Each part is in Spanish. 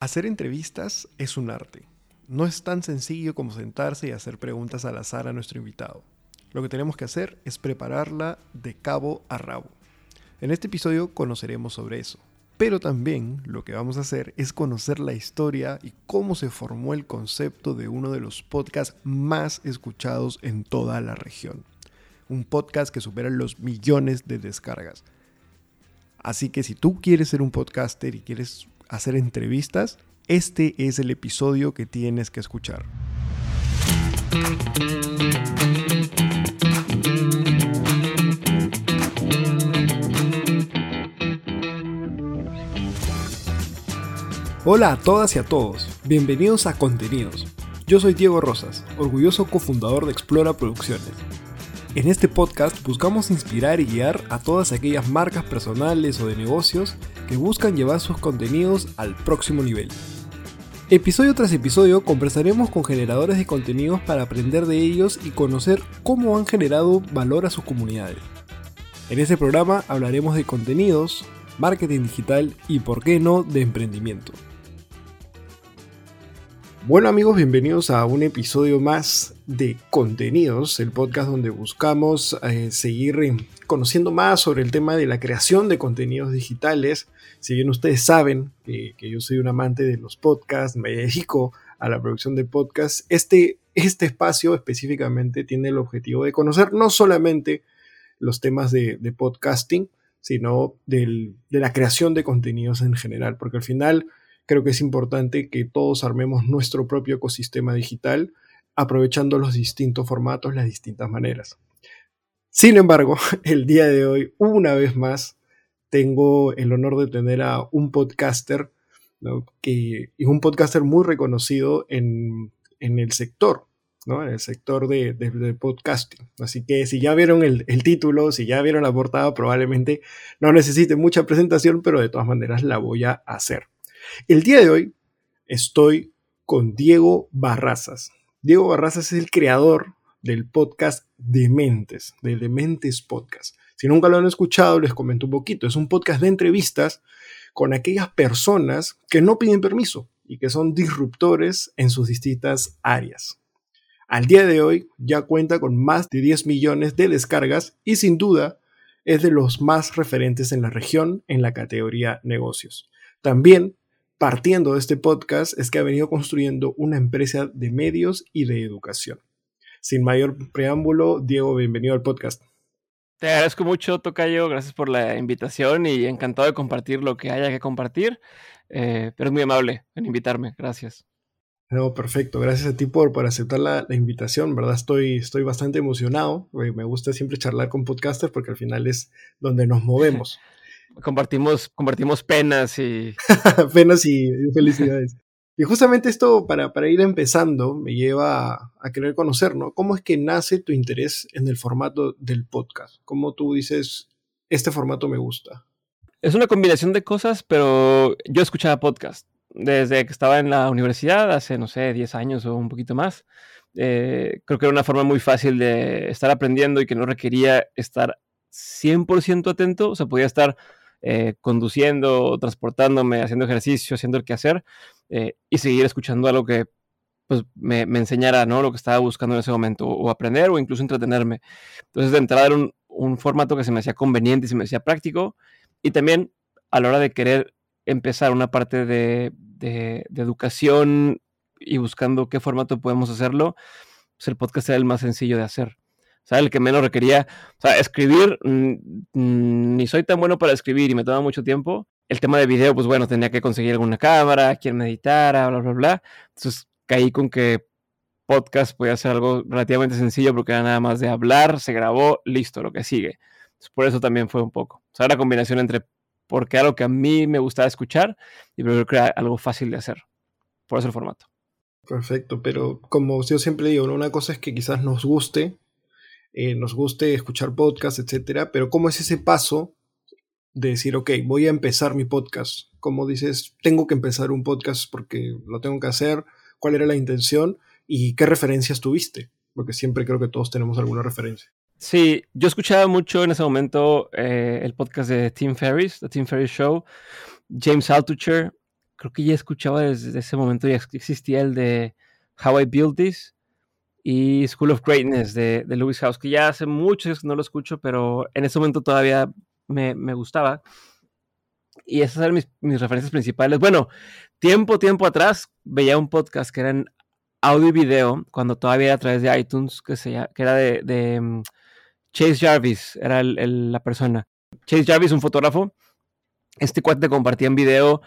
Hacer entrevistas es un arte. No es tan sencillo como sentarse y hacer preguntas al azar a nuestro invitado. Lo que tenemos que hacer es prepararla de cabo a rabo. En este episodio conoceremos sobre eso. Pero también lo que vamos a hacer es conocer la historia y cómo se formó el concepto de uno de los podcasts más escuchados en toda la región. Un podcast que supera los millones de descargas. Así que si tú quieres ser un podcaster y quieres hacer entrevistas, este es el episodio que tienes que escuchar. Hola a todas y a todos, bienvenidos a Contenidos. Yo soy Diego Rosas, orgulloso cofundador de Explora Producciones. En este podcast buscamos inspirar y guiar a todas aquellas marcas personales o de negocios que buscan llevar sus contenidos al próximo nivel. Episodio tras episodio conversaremos con generadores de contenidos para aprender de ellos y conocer cómo han generado valor a sus comunidades. En este programa hablaremos de contenidos, marketing digital y, por qué no, de emprendimiento. Bueno amigos, bienvenidos a un episodio más de Contenidos, el podcast donde buscamos eh, seguir eh, conociendo más sobre el tema de la creación de contenidos digitales. Si bien ustedes saben que, yo soy un amante de los podcasts, me dedico a la producción de podcasts, este, este espacio específicamente tiene el objetivo de conocer no solamente los temas de, podcasting, sino de la creación de contenidos en general, porque al final creo que es importante que todos armemos nuestro propio ecosistema digital aprovechando los distintos formatos, las distintas maneras. Sin embargo, el día de hoy, una vez más, tengo el honor de tener a un podcaster, que es un podcaster muy reconocido en, el sector, ¿no? en el sector de, podcasting. Así que si ya vieron el, el, título, si ya vieron la portada, probablemente no necesite mucha presentación, pero de todas maneras la voy a hacer. El día de hoy estoy con Diego Barrazas. Diego Barrazas es el creador del podcast Dementes, de Dementes Podcast. Si nunca lo han escuchado, les comento un poquito. Es un podcast de entrevistas con aquellas personas que no piden permiso y que son disruptores en sus distintas áreas. Al día de hoy ya cuenta con más de 10 millones de descargas y sin duda es de los más referentes en la región en la categoría negocios. También partiendo de este podcast es que ha venido construyendo una empresa de medios y de educación. Sin mayor preámbulo, Diego, bienvenido al podcast. Te agradezco mucho, Tocayo, gracias por la invitación y encantado de compartir lo que haya que compartir, eh, pero es muy amable en invitarme, gracias. No, perfecto, gracias a ti por, por aceptar la, invitación, ¿verdad? Estoy, estoy bastante emocionado, me gusta siempre charlar con podcasters porque al final es donde nos movemos. compartimos, compartimos penas y... penas y, felicidades. Y justamente esto, para, para, ir empezando, me lleva a, querer conocer, ¿no? ¿Cómo es que nace tu interés en el formato del podcast? ¿Cómo tú dices, este formato me gusta? Es una combinación de cosas, pero yo escuchaba podcast desde que estaba en la universidad, hace, no sé, 10 años o un poquito más. Eh, creo que era una forma muy fácil de estar aprendiendo y que no requería estar 100% atento, o sea, podía estar eh, conduciendo, transportándome, haciendo ejercicio, haciendo el quehacer eh, y seguir escuchando algo que pues, me, enseñara ¿no? lo que estaba buscando en ese momento, o aprender o incluso entretenerme. Entonces, de entrada era un, formato que se me hacía conveniente y se me hacía práctico. Y también a la hora de querer empezar una parte de, de, de educación y buscando qué formato podemos hacerlo, pues el podcast era el más sencillo de hacer. O el que menos requería, escribir, mm, mm, ni soy tan bueno para escribir y me toma mucho tiempo. El tema de video, pues bueno, tenía que conseguir alguna cámara, quien me editara, bla, bla, bla. Entonces caí con que podcast podía ser algo relativamente sencillo porque era nada más de hablar, se grabó, listo, lo que sigue. Entonces, por eso también fue un poco. O sea, la combinación entre porque algo que a mí me gustaba escuchar y creo que era algo fácil de hacer. Por eso el formato. Perfecto, pero como yo siempre digo, una cosa es que quizás nos guste eh, nos guste escuchar podcasts, etcétera, pero ¿cómo es ese paso de decir, ok, voy a empezar mi podcast? ¿Cómo dices, tengo que empezar un podcast porque lo tengo que hacer? ¿Cuál era la intención? ¿Y qué referencias tuviste? Porque siempre creo que todos tenemos alguna referencia. Sí, yo escuchaba mucho en ese momento eh, el podcast de Tim Ferriss, The Tim Ferriss Show, James Altucher, creo que ya escuchaba desde ese momento, ya existía el de How I Built This y School of Greatness de, de Lewis House, que ya hace muchos que no lo escucho, pero en ese momento todavía me, me gustaba. Y esas eran mis, mis, referencias principales. Bueno, tiempo, tiempo atrás veía un podcast que era en audio y video, cuando todavía era a través de iTunes, que, se, que era de, de um, Chase Jarvis, era el, el, la persona. Chase Jarvis, un fotógrafo. Este cuate compartía en video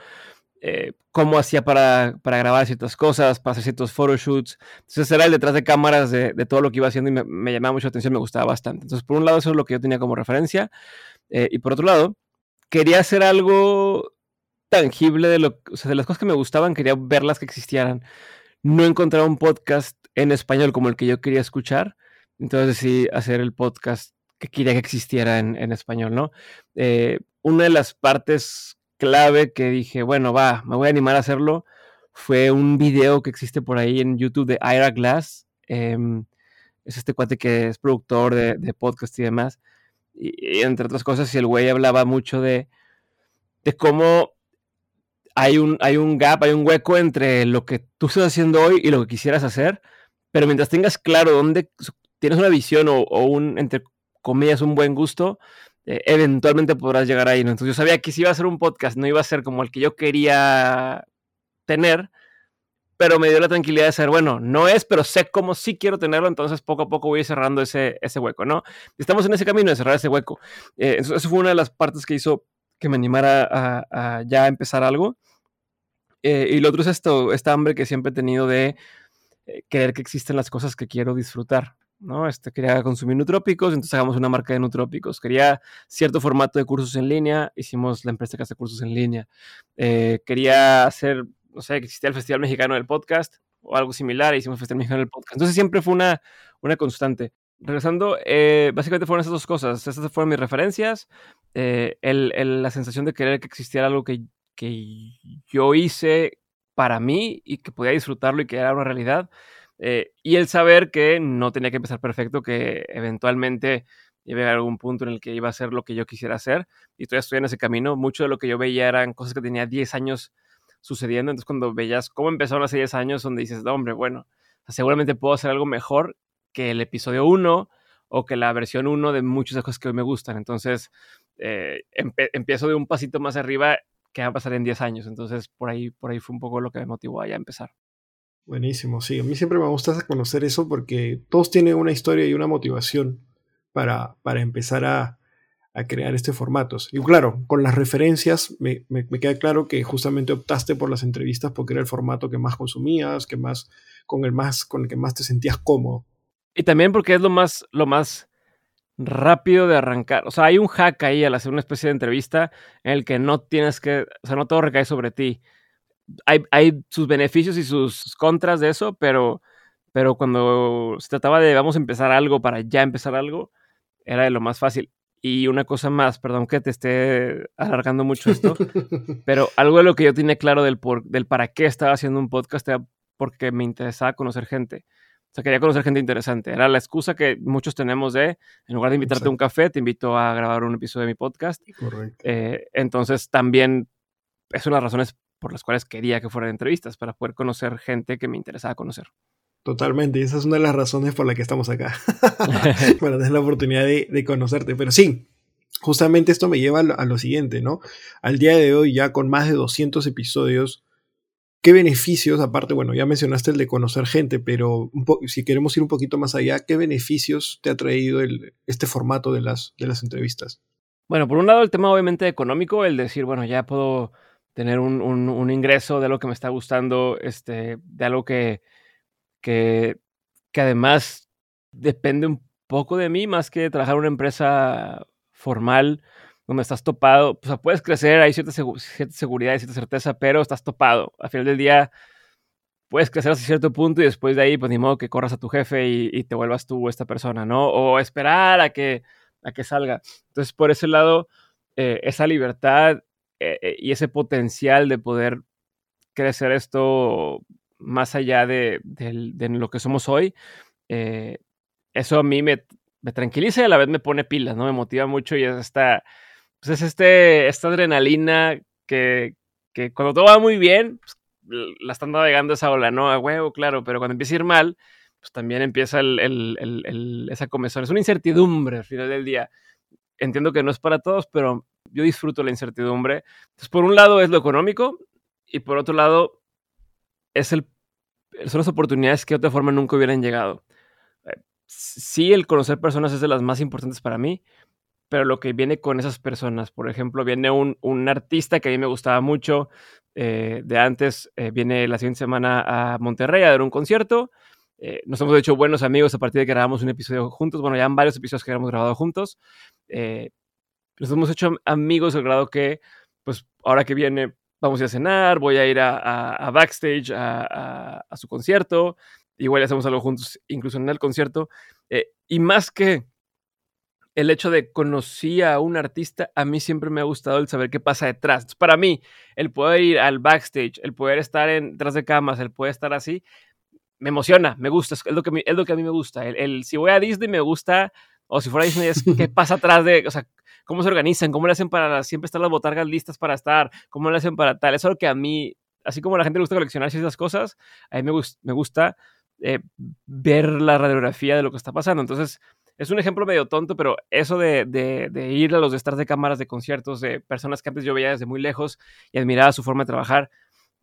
eh, cómo hacía para, para, grabar ciertas cosas, para hacer ciertos photoshoots. Entonces era el detrás de cámaras de, de todo lo que iba haciendo y me, me, llamaba mucho la atención, me gustaba bastante. Entonces, por un lado, eso es lo que yo tenía como referencia. Eh, y por otro lado, quería hacer algo tangible de, lo, o sea, de las cosas que me gustaban, quería verlas que existieran. No encontraba un podcast en español como el que yo quería escuchar. Entonces decidí hacer el podcast que quería que existiera en, en español, ¿no? Eh, una de las partes clave que dije, bueno, va, me voy a animar a hacerlo, fue un video que existe por ahí en YouTube de Ira Glass. Eh, es este cuate que es productor de, de podcast y demás. Y, entre otras cosas, y el güey hablaba mucho de, de cómo hay un, hay un gap, hay un hueco entre lo que tú estás haciendo hoy y lo que quisieras hacer, pero mientras tengas claro dónde tienes una visión o, o un, entre comillas, un buen gusto, eh, eventualmente podrás llegar ahí. ¿no? Entonces yo sabía que si iba a ser un podcast, no iba a ser como el que yo quería tener, pero me dio la tranquilidad de ser, bueno, no es, pero sé cómo sí quiero tenerlo, entonces poco a poco voy cerrando ese, ese hueco, ¿no? Estamos en ese camino de cerrar ese hueco. Eh, eso, fue una de las partes que hizo que me animara a, a ya empezar algo. Eh, y lo otro es esto, esta hambre que siempre he tenido de eh, querer que existen las cosas que quiero disfrutar. ¿No? Este, quería consumir nutrópicos, entonces hagamos una marca de nutrópicos. Quería cierto formato de cursos en línea, hicimos la empresa que hace cursos en línea. Eh, quería hacer, no sé, que existía el Festival Mexicano del Podcast o algo similar, hicimos el Festival Mexicano del Podcast. Entonces siempre fue una, una constante. Regresando, eh, básicamente fueron esas dos cosas. Estas fueron mis referencias. Eh, el, la sensación de querer que existiera algo que, que yo hice para mí y que podía disfrutarlo y que era una realidad. Eh, y el saber que no tenía que empezar perfecto, que eventualmente iba a llegar a algún punto en el que iba a hacer lo que yo quisiera hacer. Y todavía estoy en ese camino. Mucho de lo que yo veía eran cosas que tenía 10 años sucediendo. Entonces, cuando veías cómo empezaron hace 10 años, donde dices, no, hombre, bueno, seguramente puedo hacer algo mejor que el episodio 1 o que la versión 1 de muchas de las cosas que hoy me gustan. Entonces, eh, empiezo de un pasito más arriba que va a pasar en 10 años. Entonces, por ahí, por ahí fue un poco lo que me motivó a empezar. Buenísimo, sí. A mí siempre me gusta conocer eso porque todos tienen una historia y una motivación para, para empezar a, a crear este formatos. Y claro, con las referencias me, me, me, queda claro que justamente optaste por las entrevistas porque era el formato que más consumías, que más, con, el más, con el que más te sentías cómodo. Y también porque es lo más, lo más rápido de arrancar. O sea, hay un hack ahí al hacer una especie de entrevista en el que no tienes que, o sea, no todo recae sobre ti hay, hay, sus beneficios y sus contras de eso, pero, pero cuando se trataba de vamos a empezar algo para ya empezar algo, era de lo más fácil. Y una cosa más, perdón que te esté alargando mucho esto, pero algo de lo que yo tenía claro del, por, del para qué estaba haciendo un podcast era porque me interesaba conocer gente. O sea, quería conocer gente interesante. Era la excusa que muchos tenemos de, en lugar de invitarte Exacto. a un café, te invito a grabar un episodio de mi podcast. Correcto. Eh, entonces, también es una de las razones por las cuales quería que fueran entrevistas, para poder conocer gente que me interesaba conocer. Totalmente, y esa es una de las razones por las que estamos acá, para tener la oportunidad de, de, conocerte. Pero sí, justamente esto me lleva a lo, a lo, siguiente, ¿no? Al día de hoy, ya con más de 200 episodios, ¿qué beneficios, aparte, bueno, ya mencionaste el de conocer gente, pero si queremos ir un poquito más allá, ¿qué beneficios te ha traído el, este formato de las, de las entrevistas? Bueno, por un lado el tema obviamente económico, el decir, bueno, ya puedo tener un, un, ingreso de algo que me está gustando, este, de algo que, que, que, además depende un poco de mí, más que trabajar en una empresa formal donde estás topado. O sea, puedes crecer, hay cierta, cierta seguridad y cierta certeza, pero estás topado. Al final del día puedes crecer hasta cierto punto y después de ahí, pues ni modo que corras a tu jefe y, y te vuelvas tú esta persona, ¿no? O esperar a que, a que salga. Entonces, por ese lado, eh, esa libertad eh, y ese potencial de poder crecer esto más allá de, lo que somos hoy, eh, eso a mí me, tranquiliza y a la vez me pone pilas, ¿no? Me motiva mucho y es esta, pues es este, esta adrenalina que, que cuando todo va muy bien, pues, la están navegando esa ola, ¿no? A huevo, claro, pero cuando empieza a ir mal, pues también empieza esa comezón. Es una incertidumbre al final del día. Entiendo que no es para todos, pero yo disfruto la incertidumbre. Entonces, por un lado es lo económico y por otro lado es el, son las oportunidades que de otra forma nunca hubieran llegado. Eh, sí, el conocer personas es de las más importantes para mí, pero lo que viene con esas personas, por ejemplo, viene un, un artista que a mí me gustaba mucho eh, de antes, eh, viene la siguiente semana a Monterrey a dar un concierto. Nos hemos hecho buenos amigos a partir de que grabamos un episodio juntos. Bueno, ya han varios episodios que hemos grabado juntos. Nos hemos hecho amigos al grado que, pues, ahora que viene, vamos a ir a cenar, voy a ir a, backstage a, a, su concierto. Igual hacemos algo juntos, incluso en el concierto. y más que el hecho de conocer a un artista, a mí siempre me ha gustado el saber qué pasa detrás. para mí, el poder ir al backstage, el poder estar en, detrás de camas, el poder estar así, me emociona, me gusta, es lo que, es lo que a mí me gusta. El, si voy a Disney me gusta, o si fuera Disney es qué pasa atrás de, o sea, cómo se organizan, cómo le hacen para siempre estar las botargas listas para estar, cómo le hacen para tal. Eso es lo que a mí, así como a la gente le gusta coleccionar esas cosas, a mí me, me gusta eh, ver la radiografía de lo que está pasando. Entonces, es un ejemplo medio tonto, pero eso de, de, ir a los detrás de cámaras de conciertos de personas que antes yo veía desde muy lejos y admiraba su forma de trabajar,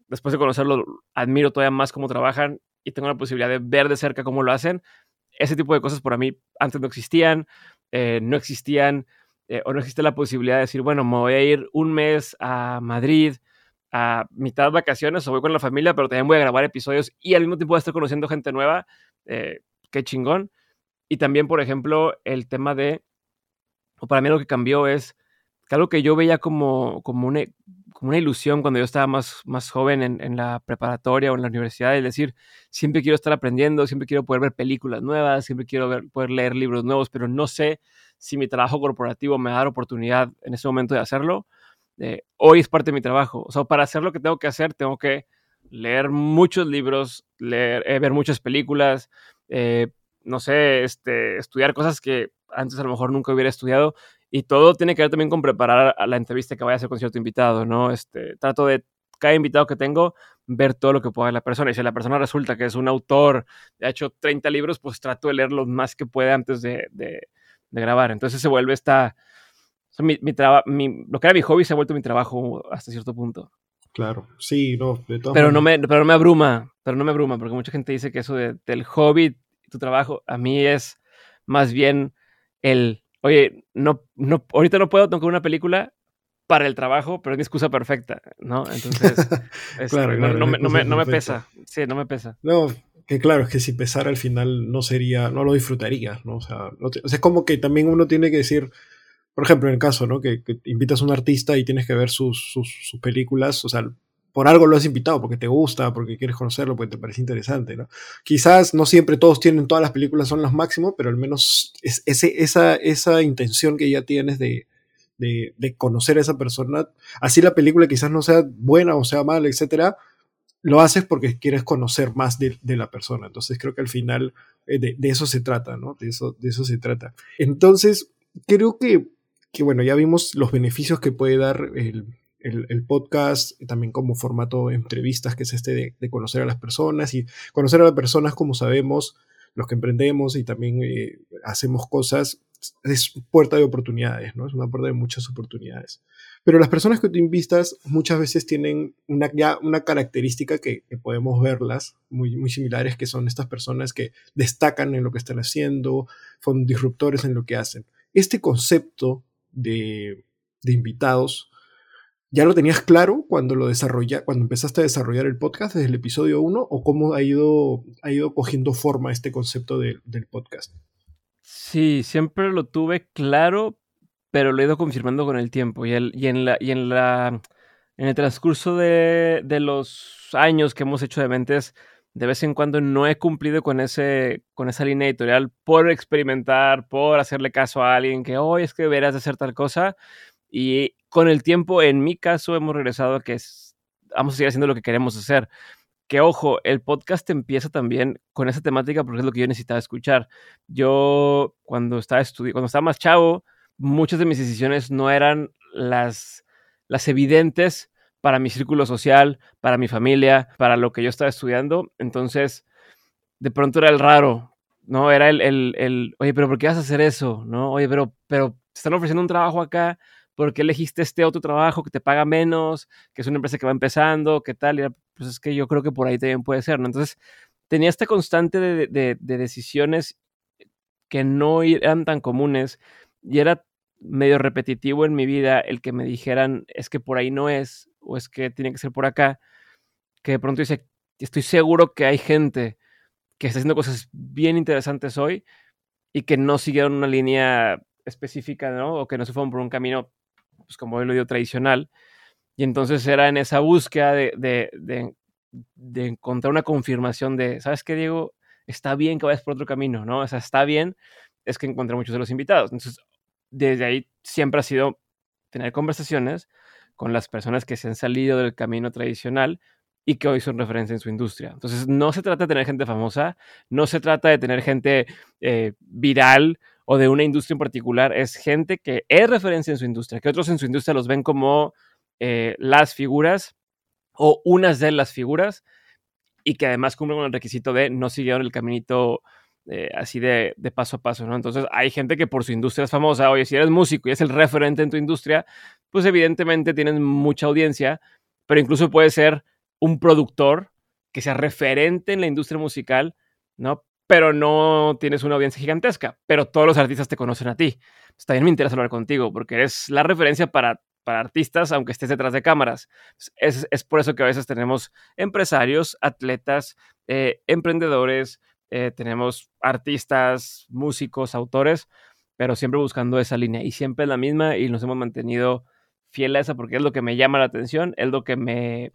después de conocerlo, admiro todavía más cómo trabajan y tengo la posibilidad de ver de cerca cómo lo hacen. Ese tipo de cosas para mí antes no existían, eh, no existían eh, o no existe la posibilidad de decir, bueno, me voy a ir un mes a Madrid a mitad de vacaciones o voy con la familia, pero también voy a grabar episodios y al mismo tiempo voy a estar conociendo gente nueva. Eh, qué chingón. Y también, por ejemplo, el tema de, o para mí lo que cambió es que algo que yo veía como, como, una, como una ilusión cuando yo estaba más, más joven en, en, la preparatoria o en la universidad, es decir, siempre quiero estar aprendiendo, siempre quiero poder ver películas nuevas, siempre quiero poder leer libros nuevos, pero no sé si mi trabajo corporativo me da la oportunidad en ese momento de hacerlo. Eh, hoy es parte de mi trabajo. O sea, para hacer lo que tengo que hacer, tengo que leer muchos libros, leer, eh, ver muchas películas, eh, no sé, este, estudiar cosas que antes a lo mejor nunca hubiera estudiado. Y todo tiene que ver también con preparar a la entrevista que vaya a hacer con cierto invitado, ¿no? Este, trato de cada invitado que tengo, ver todo lo que pueda la persona. Y si la persona resulta que es un autor, ha hecho 30 libros, pues trato de leer lo más que pueda antes de, de, grabar. Entonces se vuelve esta... mi, mi, lo que era mi hobby se ha vuelto mi trabajo hasta cierto punto. Claro, sí, no, de pero no me Pero no me abruma, pero no me abruma, porque mucha gente dice que eso de, del hobby tu trabajo. A mí es más bien el, oye, no, no, ahorita no puedo tocar una película para el trabajo, pero es mi excusa perfecta, ¿no? Entonces, claro, no, no, me, no, me, pesa. Sí, no me pesa. No, que claro, es que si pesara al final no sería, no lo disfrutaría, ¿no? O sea, o sea, es como que también uno tiene que decir, por ejemplo, en el caso, ¿no? Que, que invitas a un artista y tienes que ver sus, sus, sus películas, o sea, por algo lo has invitado, porque te gusta, porque quieres conocerlo, porque te parece interesante, ¿no? Quizás no siempre todos tienen, todas las películas son las máximas, pero al menos es, ese, esa, esa intención que ya tienes de, de, conocer a esa persona, así la película quizás no sea buena o sea mala, etcétera, lo haces porque quieres conocer más de, de la persona. Entonces creo que al final eh, de, de, eso se trata, ¿no? De eso, de eso se trata. Entonces, creo que, que, bueno, ya vimos los beneficios que puede dar el, el, podcast, también como formato entrevistas, que es este de, conocer a las personas y conocer a las personas como sabemos, los que emprendemos y también eh, hacemos cosas, es puerta de oportunidades, ¿no? Es una puerta de muchas oportunidades. Pero las personas que tú invistas muchas veces tienen una, ya una característica que, podemos verlas muy, muy similares, que son estas personas que destacan en lo que están haciendo, son disruptores en lo que hacen. Este concepto de, de invitados ¿Ya lo tenías claro cuando lo desarrolla, cuando empezaste a desarrollar el podcast desde el episodio 1 o cómo ha ido, ha ido cogiendo forma este concepto del podcast? Sí, siempre lo tuve claro, pero lo he ido confirmando con el tiempo y en la y en la en el transcurso de, de, los años que hemos hecho de mentes, de vez en cuando no he cumplido con ese con esa línea editorial por experimentar, por hacerle caso a alguien que hoy es que deberías de hacer tal cosa y con el tiempo, en mi caso, hemos regresado a que vamos a seguir haciendo lo que queremos hacer. Que ojo, el podcast empieza también con esa temática porque es lo que yo necesitaba escuchar. Yo, cuando estaba cuando estaba más chavo, muchas de mis decisiones no eran las, las evidentes para mi círculo social, para mi familia, para lo que yo estaba estudiando. Entonces, de pronto era el raro, ¿no? Era el, el, oye, pero ¿por qué vas a hacer eso? ¿No? Oye, pero, pero te están ofreciendo un trabajo acá, ¿por qué elegiste este otro trabajo que te paga menos, que es una empresa que va empezando, qué tal? Y pues es que yo creo que por ahí también puede ser, ¿no? Entonces, tenía esta constante de, de, de decisiones que no eran tan comunes y era medio repetitivo en mi vida el que me dijeran es que por ahí no es o es que tiene que ser por acá, que de pronto dice, estoy seguro que hay gente que está haciendo cosas bien interesantes hoy y que no siguieron una línea específica, ¿no? O que no se fueron por un camino, pues como lo digo, tradicional. Y entonces era en esa búsqueda de, de, de, de encontrar una confirmación de, ¿sabes qué, Diego? Está bien que vayas por otro camino, ¿no? O sea, está bien, es que encontré muchos de los invitados. Entonces, desde ahí siempre ha sido tener conversaciones con las personas que se han salido del camino tradicional y que hoy son referencia en su industria. Entonces, no se trata de tener gente famosa, no se trata de tener gente eh, viral o de una industria en particular, es gente que es referencia en su industria, que otros en su industria los ven como eh, las figuras o unas de las figuras y que además cumplen con el requisito de no siguieron el caminito eh, así de, paso a paso, ¿no? Entonces hay gente que por su industria es famosa, oye, si eres músico y es el referente en tu industria, pues evidentemente tienes mucha audiencia, pero incluso puede ser un productor que sea referente en la industria musical, ¿no? Pero no tienes una audiencia gigantesca, pero todos los artistas te conocen a ti. Pues también me interesa hablar contigo, porque eres la referencia para, para artistas, aunque estés detrás de cámaras. Es, es, por eso que a veces tenemos empresarios, atletas, eh, emprendedores, eh, tenemos artistas, músicos, autores, pero siempre buscando esa línea y siempre es la misma y nos hemos mantenido fiel a esa porque es lo que me llama la atención, es lo que me,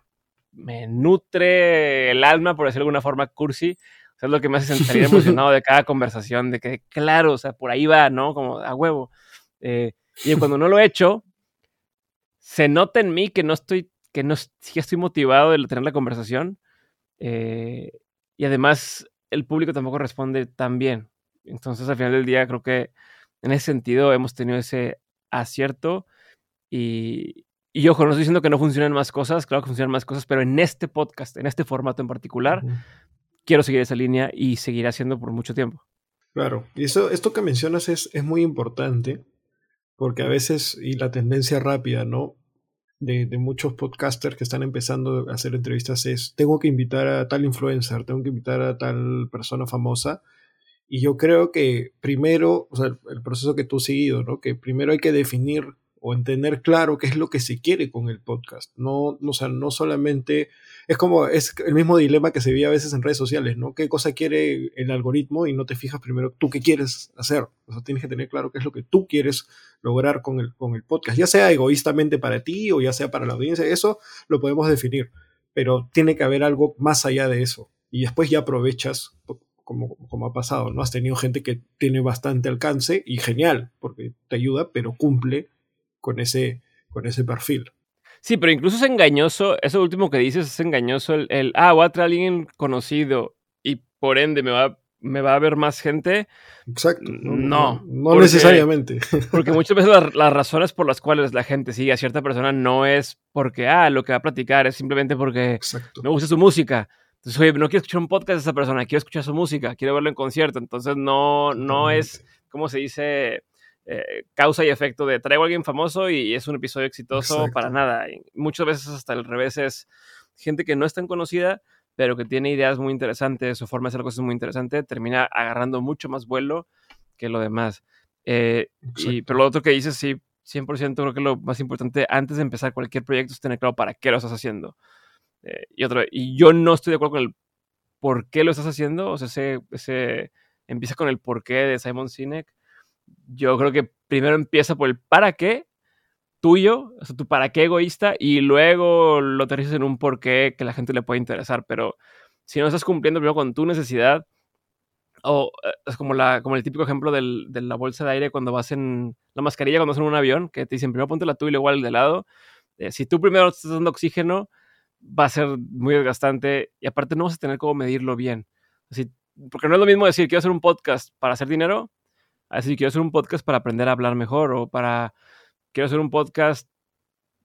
me nutre el alma, por decirlo de alguna forma, cursi. Es lo que me hace sentir emocionado de cada conversación, de que, claro, o sea, por ahí va, ¿no? Como a huevo. Eh, y cuando no lo he hecho, se nota en mí que no estoy, que no sí estoy motivado de tener la conversación. Eh, y además, el público tampoco responde tan bien. Entonces, al final del día, creo que en ese sentido hemos tenido ese acierto y, y ojo, no estoy diciendo que no funcionen más cosas, claro que funcionan más cosas, pero en este podcast, en este formato en particular, quiero seguir esa línea y seguir haciendo por mucho tiempo. Claro, y eso, esto que mencionas es, es muy importante, porque a veces, y la tendencia rápida, ¿no? de, muchos podcasters que están empezando a hacer entrevistas es, tengo que invitar a tal influencer, tengo que invitar a tal persona famosa. Y yo creo que primero, o sea, el proceso que tú has seguido, ¿no? Que primero hay que definir o entender claro qué es lo que se quiere con el podcast. No, o sea, no solamente es como es el mismo dilema que se ve a veces en redes sociales, ¿no? ¿Qué cosa quiere el algoritmo y no te fijas primero tú qué quieres hacer? O sea, tienes que tener claro qué es lo que tú quieres lograr con el, con el podcast, ya sea egoístamente para ti o ya sea para la audiencia, eso lo podemos definir, pero tiene que haber algo más allá de eso. Y después ya aprovechas como, como, ha pasado, ¿no? Has tenido gente que tiene bastante alcance y genial, porque te ayuda, pero cumple con ese, con ese perfil. Sí, pero incluso es engañoso, eso último que dices es engañoso, el, el ah, voy a traer a alguien conocido y por ende me va, me va a ver más gente. Exacto. No, no, necesariamente. Porque muchas veces las, razones por las cuales la gente sigue a cierta persona no es porque, ah, lo que va a platicar, es simplemente porque me gusta su música. Entonces, oye, no quiero escuchar un podcast de esa persona, quiero escuchar su música, quiero verlo en concierto. Entonces, no, no es, ¿cómo se dice? Eh, causa y efecto de traigo a alguien famoso y es un episodio exitoso para nada. muchas veces hasta al revés es gente que no es tan conocida, pero que tiene ideas muy interesantes, su forma de hacer cosas muy interesante, termina agarrando mucho más vuelo que lo demás. Eh, y, pero lo otro que dices, sí, 100% creo que lo más importante antes de empezar cualquier proyecto es tener claro para qué lo estás haciendo. Eh, y otro, y yo no estoy de acuerdo con el por qué lo estás haciendo, o sea, ese, ese empieza con el por qué de Simon Sinek yo creo que primero empieza por el para qué tuyo, o sea, tu para qué egoísta, y luego lo aterrizas en un por qué que la gente le puede interesar. Pero si no estás cumpliendo primero con tu necesidad, o eh, es como, la, como el típico ejemplo del, de la bolsa de aire cuando vas en la mascarilla, cuando vas en un avión, que te dicen primero ponte la tú y luego el de lado. Eh, si tú primero estás dando oxígeno, va a ser muy desgastante y aparte no vas a tener cómo medirlo bien. Así, porque no es lo mismo decir quiero hacer un podcast para hacer dinero Así quiero hacer un podcast para aprender a hablar mejor o para quiero hacer un podcast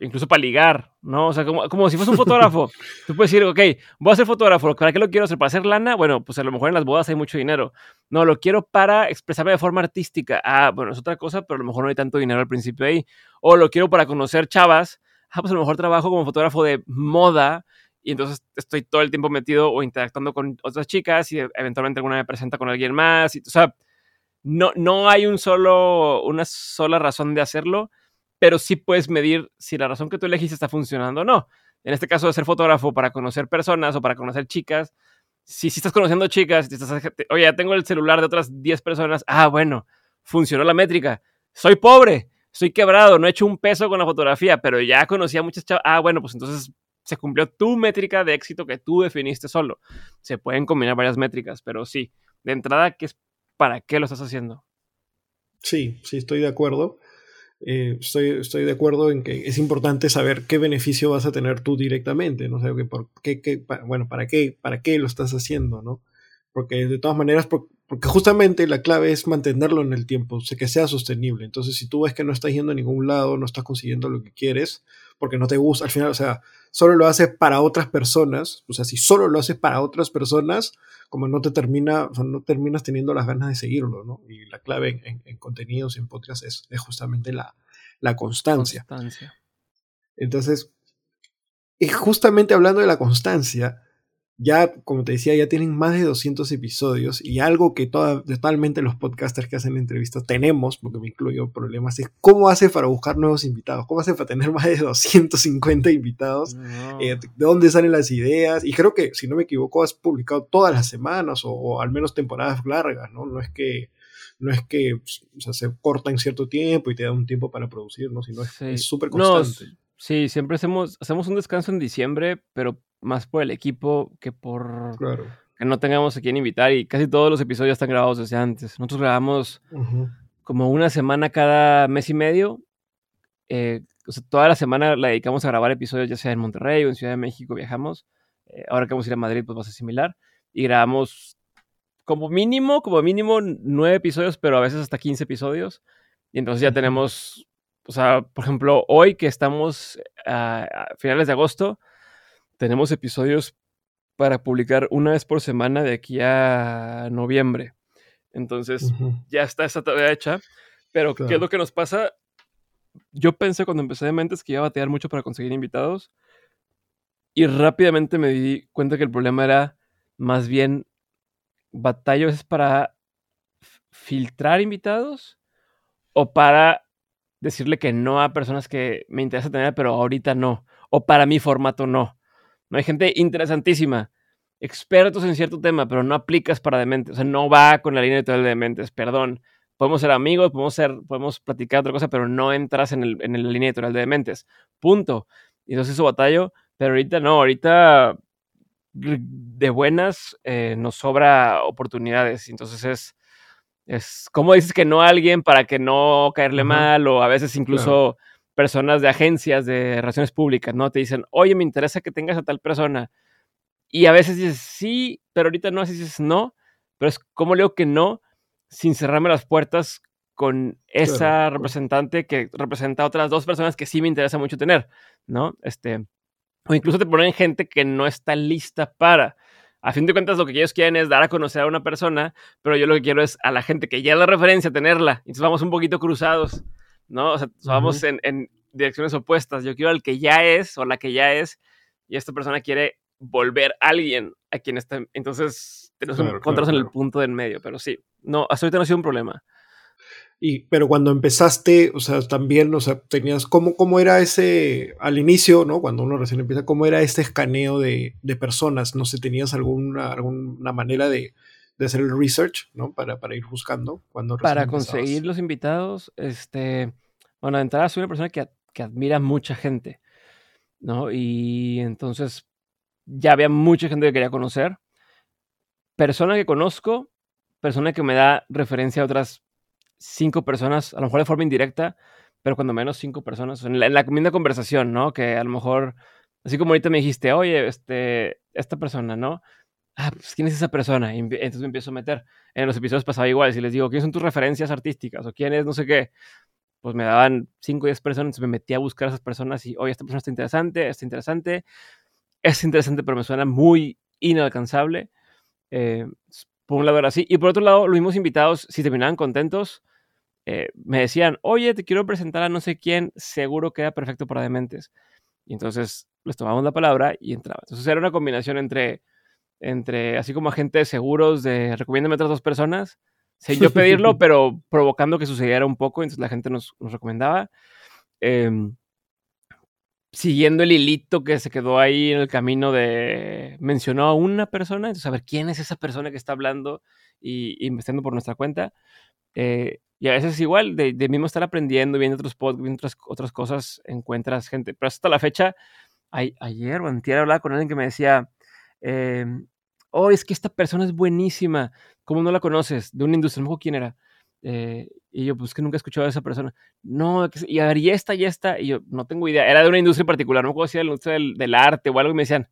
incluso para ligar, ¿no? O sea, como, como si fuese un fotógrafo. Tú puedes decir, ok, voy a ser fotógrafo, ¿para qué lo quiero hacer? ¿Para hacer lana? Bueno, pues a lo mejor en las bodas hay mucho dinero. No, lo quiero para expresarme de forma artística. Ah, bueno, es otra cosa, pero a lo mejor no hay tanto dinero al principio ahí. O lo quiero para conocer chavas. Ah, pues a lo mejor trabajo como fotógrafo de moda y entonces estoy todo el tiempo metido o interactuando con otras chicas y eventualmente alguna me presenta con alguien más. Y, o sea, no, no hay un solo, una sola razón de hacerlo pero sí puedes medir si la razón que tú elegiste está funcionando o no. En este caso de ser fotógrafo para conocer personas o para conocer chicas, si, si estás conociendo chicas, si estás, oye, ya tengo el celular de otras 10 personas, ah, bueno, funcionó la métrica. Soy pobre, soy quebrado, no he hecho un peso con la fotografía, pero ya conocí a muchas chavas. Ah, bueno, pues entonces se cumplió tu métrica de éxito que tú definiste solo. Se pueden combinar varias métricas, pero sí, de entrada, ¿qué es, ¿para qué lo estás haciendo? Sí, sí, estoy de acuerdo. Eh, estoy, estoy de acuerdo en que es importante saber qué beneficio vas a tener tú directamente, ¿no? sé por qué, bueno, ¿para qué, ¿para qué lo estás haciendo, no? Porque de todas maneras, porque justamente la clave es mantenerlo en el tiempo, o que sea sostenible. Entonces, si tú ves que no estás yendo a ningún lado, no estás consiguiendo lo que quieres, porque no te gusta, al final, o sea, solo lo haces para otras personas, o sea, si solo lo haces para otras personas, como no te termina, o sea, no terminas teniendo las ganas de seguirlo, ¿no? Y la clave en, en, contenidos y en podcast es, es justamente la, la constancia. constancia. Entonces, y justamente hablando de la constancia, ya, como te decía, ya tienen más de 200 episodios y algo que totalmente los podcasters que hacen entrevistas tenemos, porque me incluyo problemas, es cómo hace para buscar nuevos invitados, cómo hace para tener más de 250 invitados, eh, de dónde salen las ideas. Y creo que, si no me equivoco, has publicado todas las semanas o, al menos temporadas largas, ¿no? No es que no es que se corta en cierto tiempo y te da un tiempo para producir, ¿no? sino es súper constante. sí, siempre hacemos, hacemos un descanso en diciembre, pero más por el equipo que por que no tengamos a quien invitar y casi todos los episodios están grabados desde antes. Nosotros grabamos como una semana cada mes y medio. Eh, toda la semana la dedicamos a grabar episodios, ya sea en Monterrey o en Ciudad de México viajamos. Eh, ahora que vamos a ir a Madrid, pues va a ser similar. Y grabamos como mínimo, como mínimo nueve episodios, pero a veces hasta 15 episodios. Y entonces ya tenemos, o sea, por ejemplo, hoy que estamos a finales de agosto, tenemos episodios para publicar una vez por semana de aquí a noviembre. Entonces, ya está esa tarea hecha. Pero, ¿qué es lo que nos pasa? Yo pensé cuando empecé de Mentes que iba a batear mucho para conseguir invitados. Y rápidamente me di cuenta que el problema era más bien batallos para filtrar invitados o para decirle que no a personas que me interesa tener, pero ahorita no. O para mi formato no. No hay gente interesantísima, expertos en cierto tema, pero no aplicas para dementes. O sea, no va con la línea editorial de dementes, perdón. Podemos ser amigos, podemos, ser, podemos platicar otra cosa, pero no entras en, el, en la línea editorial de dementes. Punto. Y entonces eso batallo, pero ahorita no, ahorita de buenas eh, nos sobra oportunidades. Entonces es, es, ¿cómo dices que no a alguien para que no caerle mal? O a veces incluso personas de agencias de relaciones públicas, ¿no? Te dicen, oye, me interesa que tengas a tal persona. Y a veces dices, sí, pero ahorita no, así dices, no. Pero es como leo que no, sin cerrarme las puertas con esa representante que representa a otras dos personas que sí me interesa mucho tener, ¿no? Este, o incluso te ponen gente que no está lista para. A fin de cuentas, lo que ellos quieren es dar a conocer a una persona, pero yo lo que quiero es a la gente que ya la referencia tenerla. Entonces vamos un poquito cruzados. ¿No? O sea, vamos en, direcciones opuestas. Yo quiero al que ya es o la que ya es, y esta persona quiere volver a alguien a quien está. Entonces, tenemos que encontrarnos en el punto del medio, pero sí, no, hasta ahorita no ha sido un problema. Y, pero cuando empezaste, o sea, también, o sea, tenías, ¿cómo, cómo era ese, al inicio, ¿no? Cuando uno recién empieza, ¿cómo era este escaneo de, de personas? No sé, ¿tenías alguna, alguna manera de, de hacer el research, ¿no? Para, para ir buscando cuando Para conseguir los invitados, este, bueno, de entrada soy una persona que, que admira mucha gente, ¿no? Y entonces ya había mucha gente que quería conocer. Persona que conozco, persona que me da referencia a otras cinco personas, a lo mejor de forma indirecta, pero cuando menos cinco personas, en la, en la misma conversación, ¿no? Que a lo mejor, así como ahorita me dijiste, oye, este, esta persona, ¿no? Ah, pues, ¿quién es esa persona? Y entonces me empiezo a meter. En los episodios pasaba igual, si les digo, ¿quiénes son tus referencias artísticas? O quién es no sé qué. pues me daban 5 o 10 personas, me metía a buscar a esas personas y, oye, esta persona está interesante, está interesante, es interesante, pero me suena muy inalcanzable. Eh, por un lado era así. Y por otro lado, los mismos invitados, si terminaban contentos, eh, me decían, oye, te quiero presentar a no sé quién, seguro queda perfecto para dementes. Y entonces les tomamos la palabra y entraba. Entonces era una combinación entre, entre así como agentes seguros de recomiéndame a otras dos personas, sin yo pedirlo, pero provocando que sucediera un poco, entonces la gente nos, nos recomendaba. Em, siguiendo el hilito que se quedó ahí en el camino de mencionó a una persona, entonces a ver quién es esa persona que está hablando y, investigando por nuestra cuenta. Eh, y a veces igual, de, de, mismo estar aprendiendo, viendo otros podcasts, viendo otras, otras cosas, encuentras gente. Pero hasta la fecha, ayer o antier hablaba con alguien que me decía, eh, oh, es que esta persona es buenísima, ¿cómo no la conoces? De una industria, no quién era. Eh, y yo, pues que nunca he escuchado a esa persona. No, y a ver, y esta, y esta, y yo, no tengo idea. Era de una industria en particular, no puedo decir de la industria del, del, arte o algo, y me decían,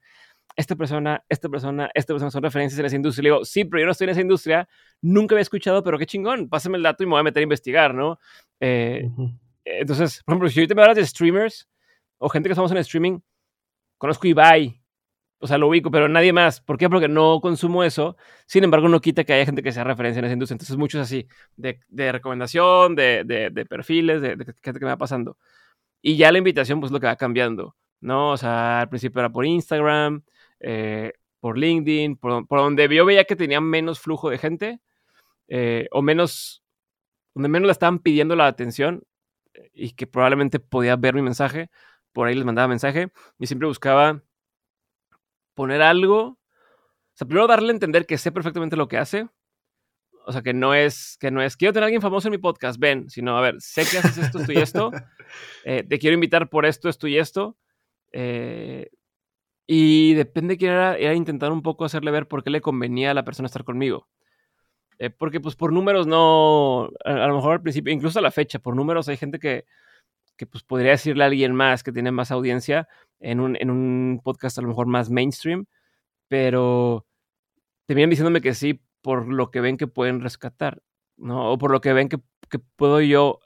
esta persona, esta persona, esta persona son referencias en esa industria. Le digo, sí, pero yo no estoy en esa industria, nunca había escuchado, pero qué chingón, pásame el dato y me voy a meter a investigar, ¿no? Eh, Entonces, por ejemplo, si ahorita me hablas de streamers o gente que estamos en streaming, conozco Ibai, o sea, lo ubico, pero nadie más. ¿Por qué? Porque no consumo eso. Sin embargo, no quita que haya gente que sea referencia en esa industria. Entonces, muchos así, de, de recomendación, de, de, de perfiles, de, gente que me va pasando. Y ya la invitación, pues lo que va cambiando, ¿no? O sea, al principio era por Instagram, eh, por LinkedIn, por, por, donde yo veía que tenía menos flujo de gente, eh, o menos, donde menos le estaban pidiendo la atención eh, y que probablemente podía ver mi mensaje, por ahí les mandaba mensaje y siempre buscaba poner algo. O sea, primero darle a entender que sé perfectamente lo que hace. O sea, que no es, que no es, quiero tener a alguien famoso en mi podcast, ven, sino, a ver, sé que haces esto, esto y esto, eh, te quiero invitar por esto, esto y esto. Eh, y depende de quién era, era intentar un poco hacerle ver por qué le convenía a la persona estar conmigo. Eh, porque pues por números no, a, a, lo mejor al principio, incluso a la fecha, por números hay gente que, que pues podría decirle a alguien más que tiene más audiencia, en un, en un podcast a lo mejor más mainstream, pero terminan diciéndome que sí por lo que ven que pueden rescatar, ¿no? O por lo que ven que, que puedo yo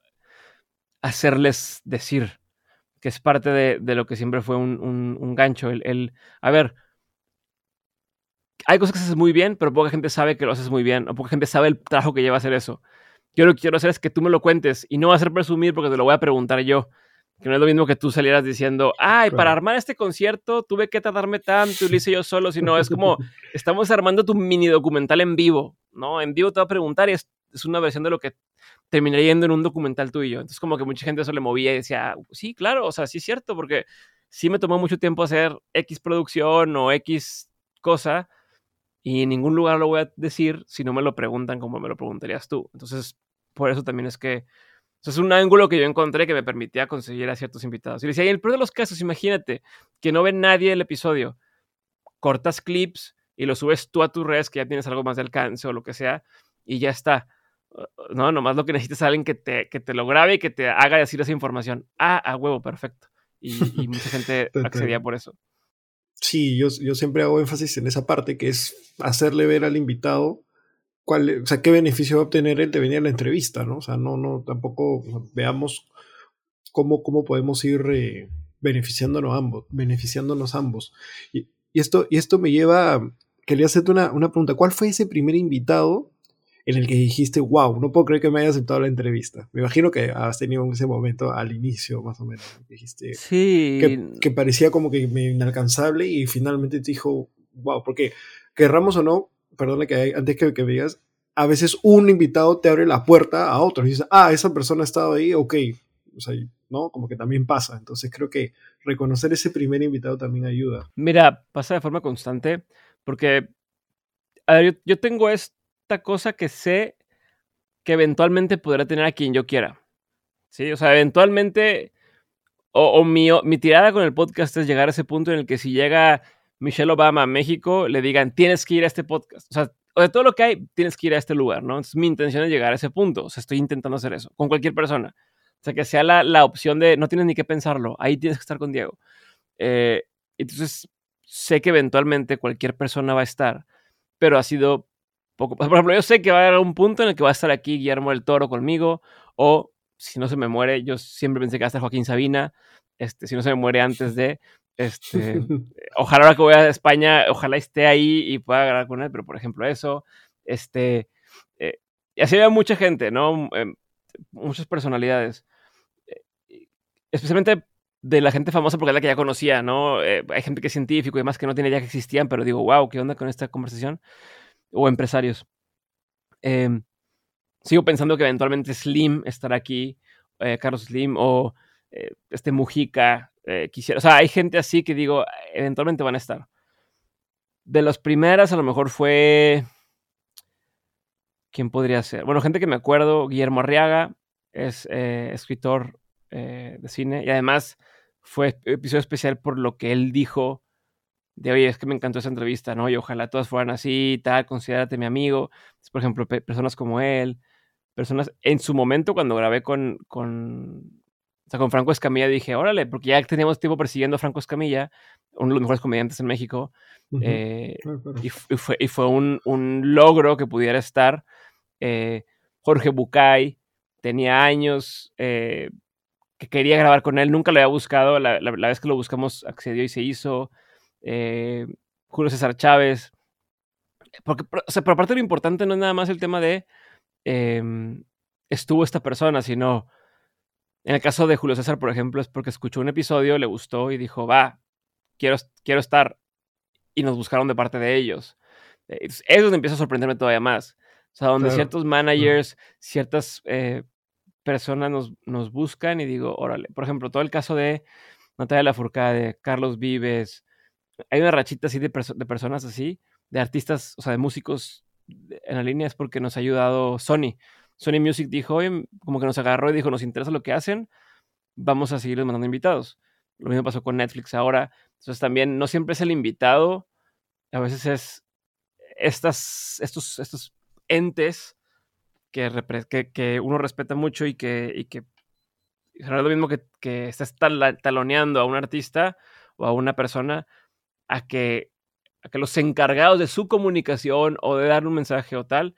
hacerles decir, que es parte de, de lo que siempre fue un, un, gancho, el, el, a ver, hay cosas que haces muy bien, pero poca gente sabe que lo haces muy bien, o poca gente sabe el trabajo que lleva a hacer eso. Yo lo que quiero hacer es que tú me lo cuentes y no va a ser presumir porque te lo voy a preguntar yo que no es lo mismo que tú salieras diciendo, ay, claro. para armar este concierto tuve que tardarme tanto y lo hice yo solo, sino es como, estamos armando tu mini documental en vivo, ¿no? En vivo te va a preguntar y es, es una versión de lo que terminaría yendo en un documental tuyo. Entonces como que mucha gente eso le movía y decía, sí, claro, o sea, sí es cierto, porque sí me tomó mucho tiempo hacer X producción o X cosa y en ningún lugar lo voy a decir si no me lo preguntan como me lo preguntarías tú. Entonces, por eso también es que es un ángulo que yo encontré que me permitía conseguir a ciertos invitados. Y decía, y en el peor de los casos, imagínate que no ve nadie el episodio, cortas clips y lo subes tú a tus redes que ya tienes algo más de alcance o lo que sea, y ya está. No, nomás lo que necesitas es alguien que te, que te lo grabe y que te haga decir esa información. Ah, a huevo, perfecto. Y, y mucha gente accedía por eso. Sí, yo, yo siempre hago énfasis en esa parte, que es hacerle ver al invitado cuál, o sea, qué beneficio va a obtener él de venir a la entrevista, ¿no? O sea, no, no, tampoco veamos cómo, cómo podemos ir eh, beneficiándonos ambos, beneficiándonos ambos. Y, y, esto, y esto me lleva, quería hacerte una, una pregunta, ¿cuál fue ese primer invitado en el que dijiste, wow, no puedo creer que me haya aceptado la entrevista. Me imagino que has tenido ese momento al inicio, más o menos. Dijiste sí. que, que, parecía como que inalcanzable y finalmente te dijo, wow, porque querramos o no, perdona que antes que, que me digas, a veces un invitado te abre la puerta a otro y dices, ah, esa persona ha estado ahí, ok, o sea, ¿no? Como que también pasa. Entonces creo que reconocer ese primer invitado también ayuda. Mira, pasa de forma constante porque, yo, yo tengo esta cosa que sé que eventualmente podrá tener a quien yo quiera. Sí, o sea, eventualmente, o, o mi, mi tirada con el podcast es llegar a ese punto en el que si llega Michelle Obama a México, le digan, tienes que ir a este podcast. O sea, de todo lo que hay, tienes que ir a este lugar, ¿no? Entonces, mi intención es llegar a ese punto. O sea, estoy intentando hacer eso con cualquier persona. O sea, que sea la, la opción de, no tienes ni que pensarlo, ahí tienes que estar con Diego. Eh, entonces, sé que eventualmente cualquier persona va a estar, pero ha sido poco. Por ejemplo, yo sé que va a haber un punto en el que va a estar aquí Guillermo del Toro conmigo, o si no se me muere, yo siempre pensé que va a estar Joaquín Sabina, este, si no se me muere antes de, este, ojalá ahora que voy a España, ojalá esté ahí y pueda agarrar con él, pero por ejemplo eso, este, eh, y así había mucha gente, ¿no? Em, muchas personalidades, eh, especialmente de la gente famosa porque es la que ya conocía, ¿no? Eh, hay gente que es científico y demás que no tiene idea que existían, pero digo, wow, ¿qué onda con esta conversación? O empresarios. Em, sigo pensando que eventualmente Slim estará aquí, Carlos Slim, o este Mujica, eh, quisiera, o sea, hay gente así que digo, eventualmente van a estar. De las primeras, a lo mejor fue. ¿Quién podría ser? Bueno, gente que me acuerdo, Guillermo Arriaga, es eh, escritor eh, de cine y además fue episodio especial por lo que él dijo de, oye, es que me encantó esa entrevista, ¿no? Y ojalá todas fueran así, tal, considérate mi amigo. Por ejemplo, personas como él, personas, en su momento cuando grabé con, con sea, con Franco Escamilla dije, órale, porque ya teníamos tiempo persiguiendo a Franco Escamilla, uno de los mejores comediantes en México, eh, y, fue, y, fue, un, un, logro que pudiera estar. Eh, Jorge Bucay, tenía años eh, que quería grabar con él, nunca lo había buscado, la, la, vez que lo buscamos accedió y se hizo. Julio César Chávez. Porque, o sea, pero aparte lo importante no es nada más el tema de em, estuvo esta persona, sino en el caso de Julio César, por ejemplo, es porque escuchó un episodio, le gustó y dijo, va, quiero, quiero estar. Y nos buscaron de parte de ellos. Es, donde empieza a sorprenderme todavía más. O sea, donde ciertos managers, ciertas eh, personas nos, nos, buscan y digo, órale. Por ejemplo, todo el caso de Natalia Lafourcade, Carlos Vives. Hay una rachita así de, de personas así, de artistas, o sea, de músicos en la línea, es porque nos ha ayudado Sony. Sony Music dijo, oye, como que nos agarró y dijo, nos interesa lo que hacen, vamos a seguir mandando invitados. Lo mismo pasó con Netflix ahora. Entonces también no siempre es el invitado, a veces es estas, estos, estos entes que, que, uno respeta mucho y que, y que es lo mismo que, que estás taloneando a un artista o a una persona a que, a que los encargados de su comunicación o de dar un mensaje o tal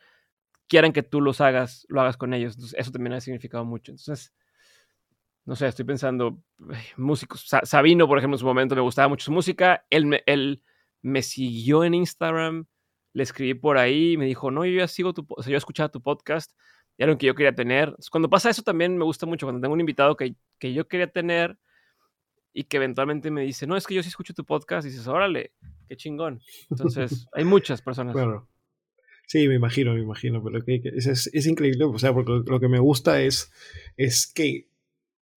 quieran que tú los hagas, lo hagas con ellos. Entonces, eso también ha significado mucho. Entonces, no sé, estoy pensando, músicos. Sabino, por ejemplo, en su momento me gustaba mucho su música. Él me, él me siguió en Instagram, le escribí por ahí, me dijo, no, yo ya sigo tu, o sea, yo he escuchado tu podcast, era lo que yo quería tener. cuando pasa eso también me gusta mucho, cuando tengo un invitado que, que yo quería tener y que eventualmente me dice, no, es que yo sí escucho tu podcast, y dices, órale, qué chingón. Entonces, hay muchas personas. Claro. Sí, me imagino, me imagino, pero que, es, increíble, o sea, porque lo, que me gusta es, es que,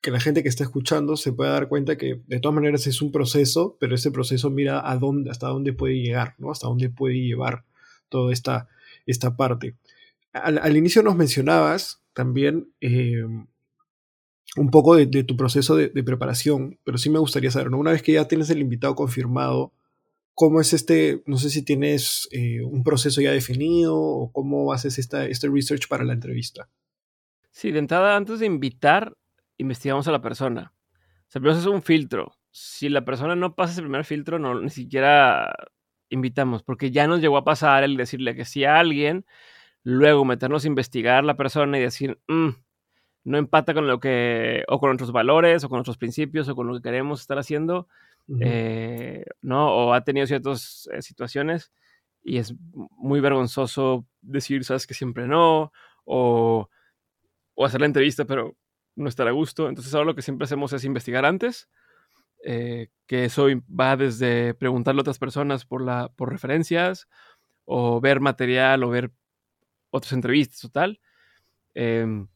que, la gente que está escuchando se pueda dar cuenta que de todas maneras es un proceso, pero ese proceso mira a dónde, hasta dónde puede llegar, ¿no? Hasta dónde puede llevar toda esta, esta parte. Al, inicio nos mencionabas también eh, un poco de, tu proceso de, de, preparación, pero sí me gustaría saber, ¿no? Una vez que ya tienes el invitado confirmado, ¿Cómo es este? No sé si tienes eh, un proceso ya definido o cómo haces esta, este research para la entrevista. Sí, de entrada, antes de invitar, investigamos a la persona. O sea, primero es un filtro. Si la persona no pasa ese primer filtro, no, ni siquiera invitamos, porque ya nos llegó a pasar el decirle que sí a alguien, luego meternos a investigar la persona y decir, mm, no empata con lo que, o con nuestros valores, o con nuestros principios, o con lo que queremos estar haciendo, eh, ¿no? O ha tenido ciertas eh, situaciones y es muy vergonzoso decir, sabes que siempre no, o, o, hacer la entrevista, pero no estar a gusto. Entonces ahora lo que siempre hacemos es investigar antes, eh, que eso va desde preguntarle a otras personas por, la, por referencias, o ver material, o ver otras entrevistas o tal. Em,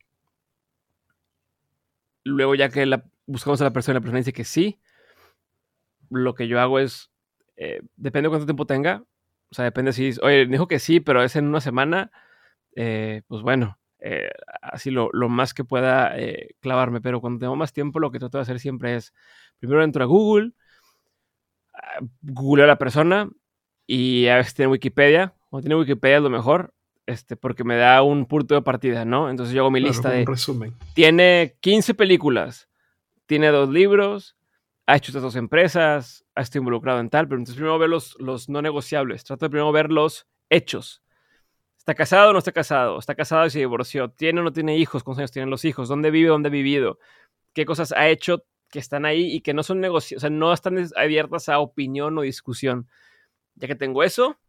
luego ya que buscamos a la persona, la persona dice que sí, lo que yo hago es, eh, depende de cuánto tiempo tenga, o sea, depende si, oye, dijo que sí, pero es en una semana, eh, pues bueno, eh, así lo, lo, más que pueda clavarme, pero cuando tengo más tiempo lo que trato de hacer siempre es, primero entro a Google, ah, googleo a la persona y a veces tiene Wikipedia, o tiene Wikipedia es lo mejor, este, porque me da un punto de partida, ¿no? Entonces yo hago mi lista de... Resumen. Tiene 15 películas, tiene dos libros, ha hecho estas dos empresas, ha estado involucrado en tal, pero entonces primero ver los, los no negociables, trato de primero ver los hechos. ¿Está casado o no está casado? ¿Está casado y se divorció? ¿Tiene o no tiene hijos? ¿Cuántos años tienen los hijos? ¿Dónde vive? ¿Dónde ha vivido? ¿Qué cosas ha hecho que están ahí y que no son negocios, o sea, no están abiertas a opinión o discusión? Ya que tengo eso,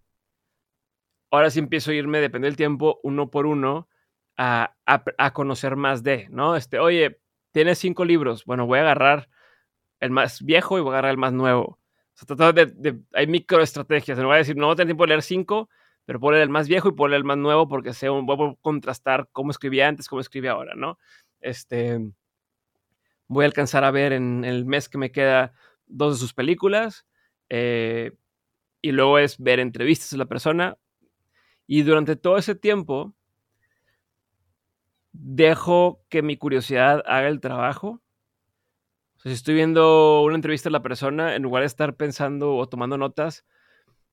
ahora sí empiezo a irme, depende del tiempo, uno por uno, a, a, conocer más de, ¿no? Este, oye, tienes cinco libros, bueno, voy a agarrar el más viejo y voy a agarrar el más nuevo. O sea, de, de, hay microestrategias, no voy a decir, no a tener tiempo de leer cinco, pero leer el más viejo y leer el más nuevo porque sé, voy a contrastar cómo escribía antes, cómo escribe ahora, ¿no? Este, voy a alcanzar a ver en el mes que me queda dos de sus películas eh, y luego es ver entrevistas de la persona y durante todo ese tiempo dejo que mi curiosidad haga el trabajo. Si estoy viendo una entrevista de la persona, en lugar de estar pensando o tomando notas,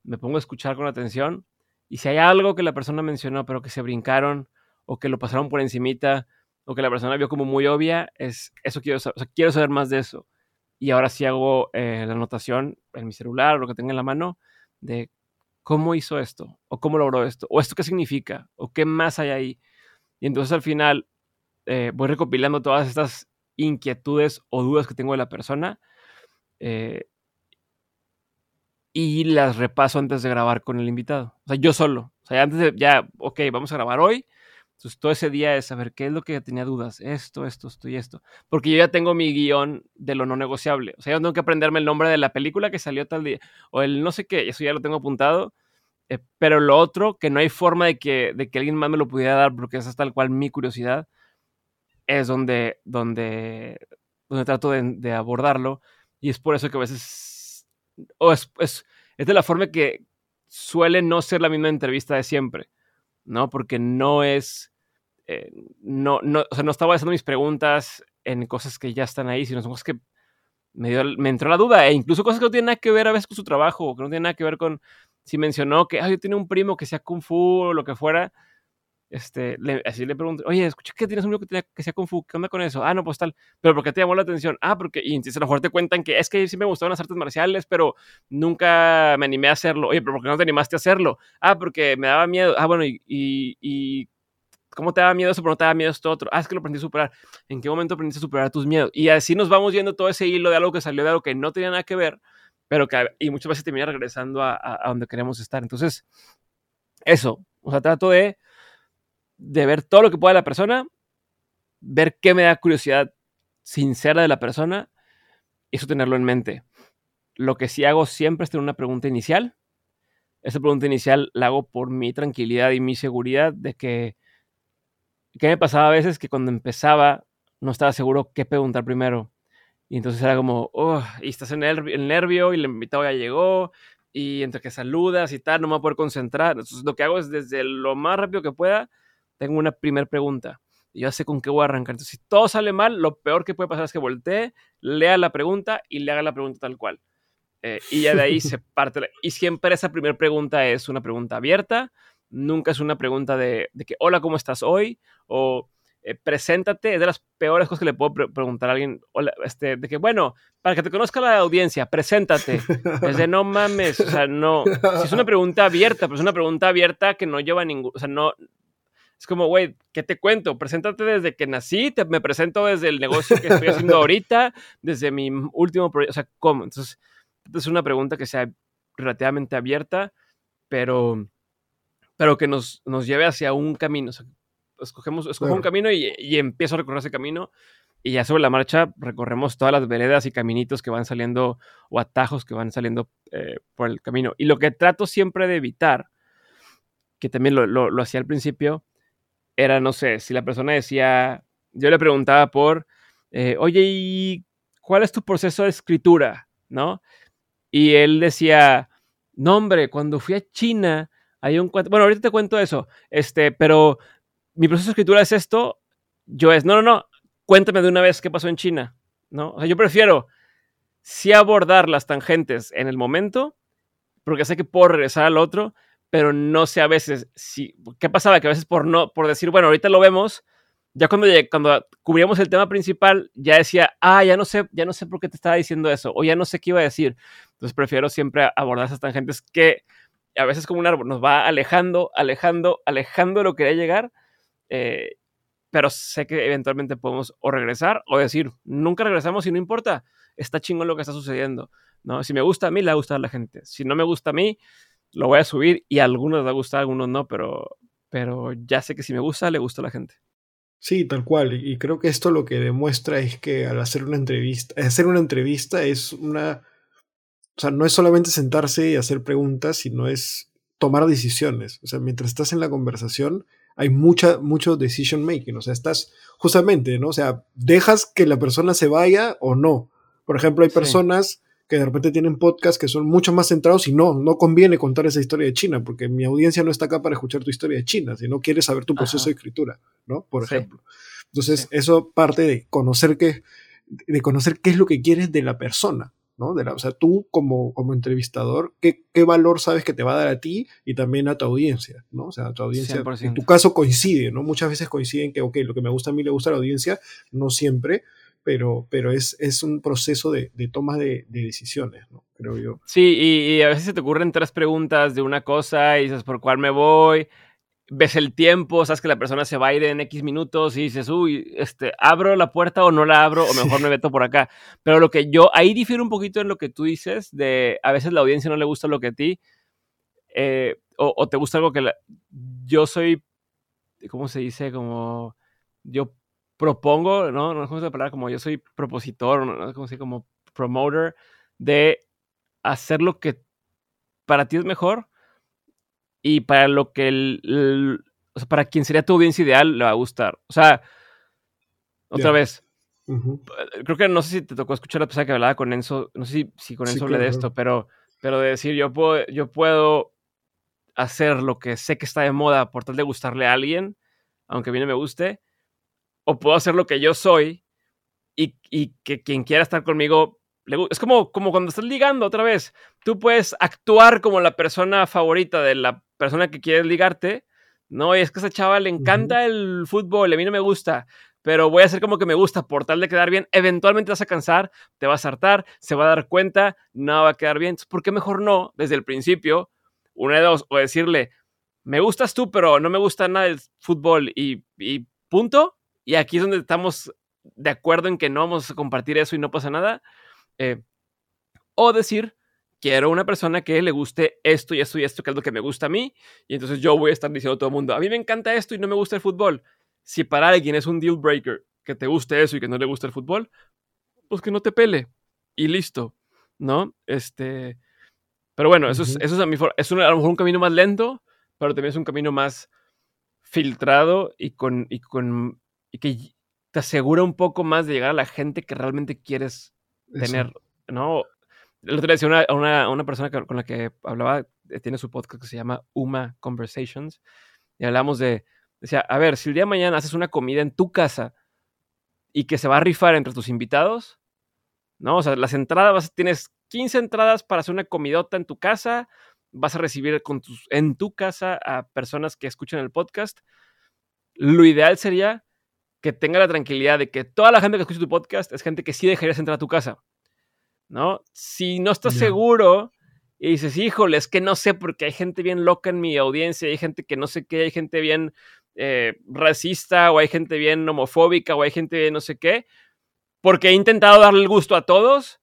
me pongo a escuchar con atención y si hay algo que la persona mencionó, pero que se brincaron o que lo pasaron por encimita o que la persona vio como muy obvia, es eso quiero saber, quiero saber más de eso. Y ahora sí hago eh, la anotación en mi celular o lo que tenga en la mano de cómo hizo esto o cómo logró esto o esto qué significa o qué más hay ahí. Y entonces al final eh, voy recopilando todas estas inquietudes o dudas que tengo de la persona eh, y las repaso antes de grabar con el invitado. O sea, yo solo. O sea, antes de, ya, ok, vamos a grabar hoy. Entonces, todo ese día es saber qué es lo que tenía dudas. Esto, esto, esto y esto. Porque yo ya tengo mi guion de lo no negociable. O sea, yo tengo que aprenderme el nombre de la película que salió tal día. O el no sé qué, eso ya lo tengo apuntado. Eh, pero lo otro, que no hay forma de que, de que alguien más me lo pudiera dar, porque esa es tal cual mi curiosidad, es donde, donde, donde trato de, de abordarlo. Y es por eso que a veces o es, es, de la forma que suele no ser la misma entrevista de siempre, ¿no? Porque no es, eh, no, no, o sea, no estaba haciendo mis preguntas en cosas que ya están ahí, sino son cosas que me, dio, me entró la duda, e incluso cosas que no tienen nada que ver a veces con su trabajo, que no tienen nada que ver con si mencionó que, ay, yo tenía un primo que sea kung fu o lo que fuera, este, así le pregunto, oye, escuché que tienes un libro que, tenía, que sea Kung Fu, ¿qué onda con eso? Ah, no, pues tal, pero ¿por qué te llamó la atención? Ah, porque, y entonces a lo mejor te cuentan que es que sí me gustaban las artes marciales, pero nunca me animé a hacerlo. Oye, pero ¿por qué no te animaste a hacerlo? Ah, porque me daba miedo. Ah, bueno, y, y, ¿cómo te daba miedo eso, pero no te daba miedo esto otro? Ah, es que lo aprendí a superar. ¿En qué momento aprendiste a superar tus miedos? Y así nos vamos viendo todo ese hilo de algo que salió de algo que no tenía nada que ver, pero que, y muchas veces termina regresando a, a donde queremos estar. Entonces, eso, o sea, trato de de ver todo lo que pueda la persona, ver qué me da curiosidad sincera de la persona eso tenerlo en mente. Lo que sí hago siempre es tener una pregunta inicial. Esa pregunta inicial la hago por mi tranquilidad y mi seguridad de que, ¿qué me pasaba a veces? Que cuando empezaba no estaba seguro qué preguntar primero. Y entonces era como, oh, y estás en el, nervio y el invitado ya llegó y entre que saludas y tal, no me voy a poder concentrar. Entonces lo que hago es desde lo más rápido que pueda tengo una primera pregunta. Y yo sé con qué voy a arrancar. Entonces, si todo sale mal, lo peor que puede pasar es que voltee, lea la pregunta y le haga la pregunta tal cual. Eh, y ya de ahí se parte. Y siempre esa primera pregunta es una pregunta abierta. Nunca es una pregunta de, que, hola, ¿cómo estás hoy? O eh, preséntate. Es de las peores cosas que le puedo preguntar a alguien. este, de que, bueno, para que te conozca la audiencia, preséntate. Es de, no mames. O sea, no. Si es una pregunta abierta, pero es una pregunta abierta que no lleva ningún. O sea, no, es como, güey, ¿qué te cuento? Preséntate desde que nací, te, me presento desde el negocio que estoy haciendo ahorita, desde mi último proyecto, o sea, ¿cómo? Entonces, es una pregunta que sea relativamente abierta, pero, pero que nos, nos lleve hacia un camino. O sea, escogemos, escojo un camino y, y, empiezo a recorrer ese camino y ya sobre la marcha recorremos todas las veredas y caminitos que van saliendo o atajos que van saliendo eh, por el camino. Y lo que trato siempre de evitar, que también lo, lo, lo hacía al principio, era, no sé, si la persona decía, yo le preguntaba por, eh, oye, ¿y cuál es tu proceso de escritura? ¿No? Y él decía, no, hombre, cuando fui a China, hay un bueno, ahorita te cuento eso, este, pero mi proceso de escritura es esto, yo es, no, no, no, cuéntame de una vez qué pasó en China, ¿no? Yo prefiero sí abordar las tangentes en el momento, porque sé que puedo regresar al otro, pero no sé a veces si, ¿qué pasaba? Que a veces por no, por decir, bueno, ahorita lo vemos, ya cuando, cuando cubríamos el tema principal, ya decía, ah, ya no sé, ya no sé por qué te estaba diciendo eso, o ya no sé qué iba a decir. Entonces prefiero siempre abordar esas tangentes que a veces como un árbol, nos va alejando, alejando, alejando de lo que quería llegar, eh, pero sé que eventualmente podemos o regresar o decir, nunca regresamos y no importa, está chingón lo que está sucediendo, ¿no? Si me gusta a mí, le va a gustar a la gente, si no me gusta a mí, lo voy a subir y a algunos les va a gustar, a algunos no, pero, pero ya sé que si me gusta, le gusta a la gente. Sí, tal cual. Y creo que esto lo que demuestra es que al hacer una entrevista, hacer una entrevista es una, o sea, no es solamente sentarse y hacer preguntas, sino es tomar decisiones. O sea, mientras estás en la conversación, hay mucha, mucho decision making. O sea, estás justamente, ¿no? O sea, dejas que la persona se vaya o no. Por ejemplo, hay personas que de repente tienen podcasts que son mucho más centrados y no, no conviene contar esa historia de China, porque mi audiencia no está acá para escuchar tu historia de China, si no quiere saber tu proceso de escritura, ¿no? Por ejemplo. Entonces, eso parte de conocer qué, de conocer qué es lo que quieres de la persona, ¿no? De la, o sea, tú como, como entrevistador, ¿qué, ¿qué, valor sabes que te va a dar a ti y también a tu audiencia, ¿no? O sea, a tu audiencia, en tu caso coincide, ¿no? Muchas veces coinciden que, ok, lo que me gusta a mí le gusta a la audiencia, no siempre, pero, pero es, es un proceso de, de toma de, de, decisiones, ¿no? Creo yo. Sí, y, y, a veces se te ocurren tres preguntas de una cosa y dices, ¿por cuál me voy? Ves el tiempo, sabes que la persona se va a ir en X minutos y dices, uy, este, ¿abro la puerta o no la abro? O mejor me meto por acá. Pero lo que yo, ahí difiero un poquito en lo que tú dices, de a veces la audiencia no le gusta lo que a ti, eh, o, o, te gusta algo que la, yo soy, ¿cómo se dice? Como yo propongo, ¿no? No es como esa palabra, como yo soy propositor, ¿no? Es como si como promoter de hacer lo que para ti es mejor y para lo que el, el, o sea, para quien sería tu audiencia ideal le va a gustar. O sea, otra yeah. vez, uh -huh. creo que no sé si te tocó escuchar la persona que hablaba con Enzo, no sé si, si con Enzo sí, hablé claro. de esto, pero, pero de decir, yo puedo, yo puedo hacer lo que sé que está de moda por tal de gustarle a alguien, aunque a mí no me guste, o puedo hacer lo que yo soy y, y que quien quiera estar conmigo le, es como, como cuando estás ligando otra vez. Tú puedes actuar como la persona favorita de la persona que quieres ligarte. No, y es que a esa chava le encanta uh -huh. el fútbol, a mí no me gusta, pero voy a hacer como que me gusta por tal de quedar bien. Eventualmente vas a cansar, te vas a hartar, se va a dar cuenta, no va a quedar bien. Entonces, ¿por qué mejor no, desde el principio, una de dos, o decirle, me gustas tú, pero no me gusta nada el fútbol y, y punto? Y aquí es donde estamos de acuerdo en que no vamos a compartir eso y no pasa nada. Eh, o decir, quiero una persona que le guste esto y esto y esto, que es lo que me gusta a mí, y entonces yo voy a estar diciendo a todo el mundo, a mí me encanta esto y no me gusta el fútbol. Si para alguien es un deal breaker que te guste eso y que no le gusta el fútbol, pues que no te pele y listo, ¿no? Este, pero bueno, eso, uh -huh. es, eso es a, mi es un, a lo mejor un camino más lento, pero también es un camino más filtrado y con, y con y que te asegura un poco más de llegar a la gente que realmente quieres tener, Eso. ¿no? El otro día decía una, una, una persona con la que hablaba, eh, tiene su podcast que se llama Uma Conversations, y hablamos de, decía, a ver, si el día de mañana haces una comida en tu casa y que se va a rifar entre tus invitados, ¿no? O sea, las entradas, vas, tienes 15 entradas para hacer una comidota en tu casa, vas a recibir con tus, en tu casa a personas que escuchan el podcast. Lo ideal sería que tenga la tranquilidad de que toda la gente que escucha tu podcast es gente que sí dejarías entrar a tu casa, ¿no? Si no estás yeah. seguro y dices, híjole, es que no sé porque hay gente bien loca en mi audiencia, hay gente que no sé qué, hay gente bien eh, racista o hay gente bien homofóbica o hay gente bien no sé qué, porque he intentado darle el gusto a todos,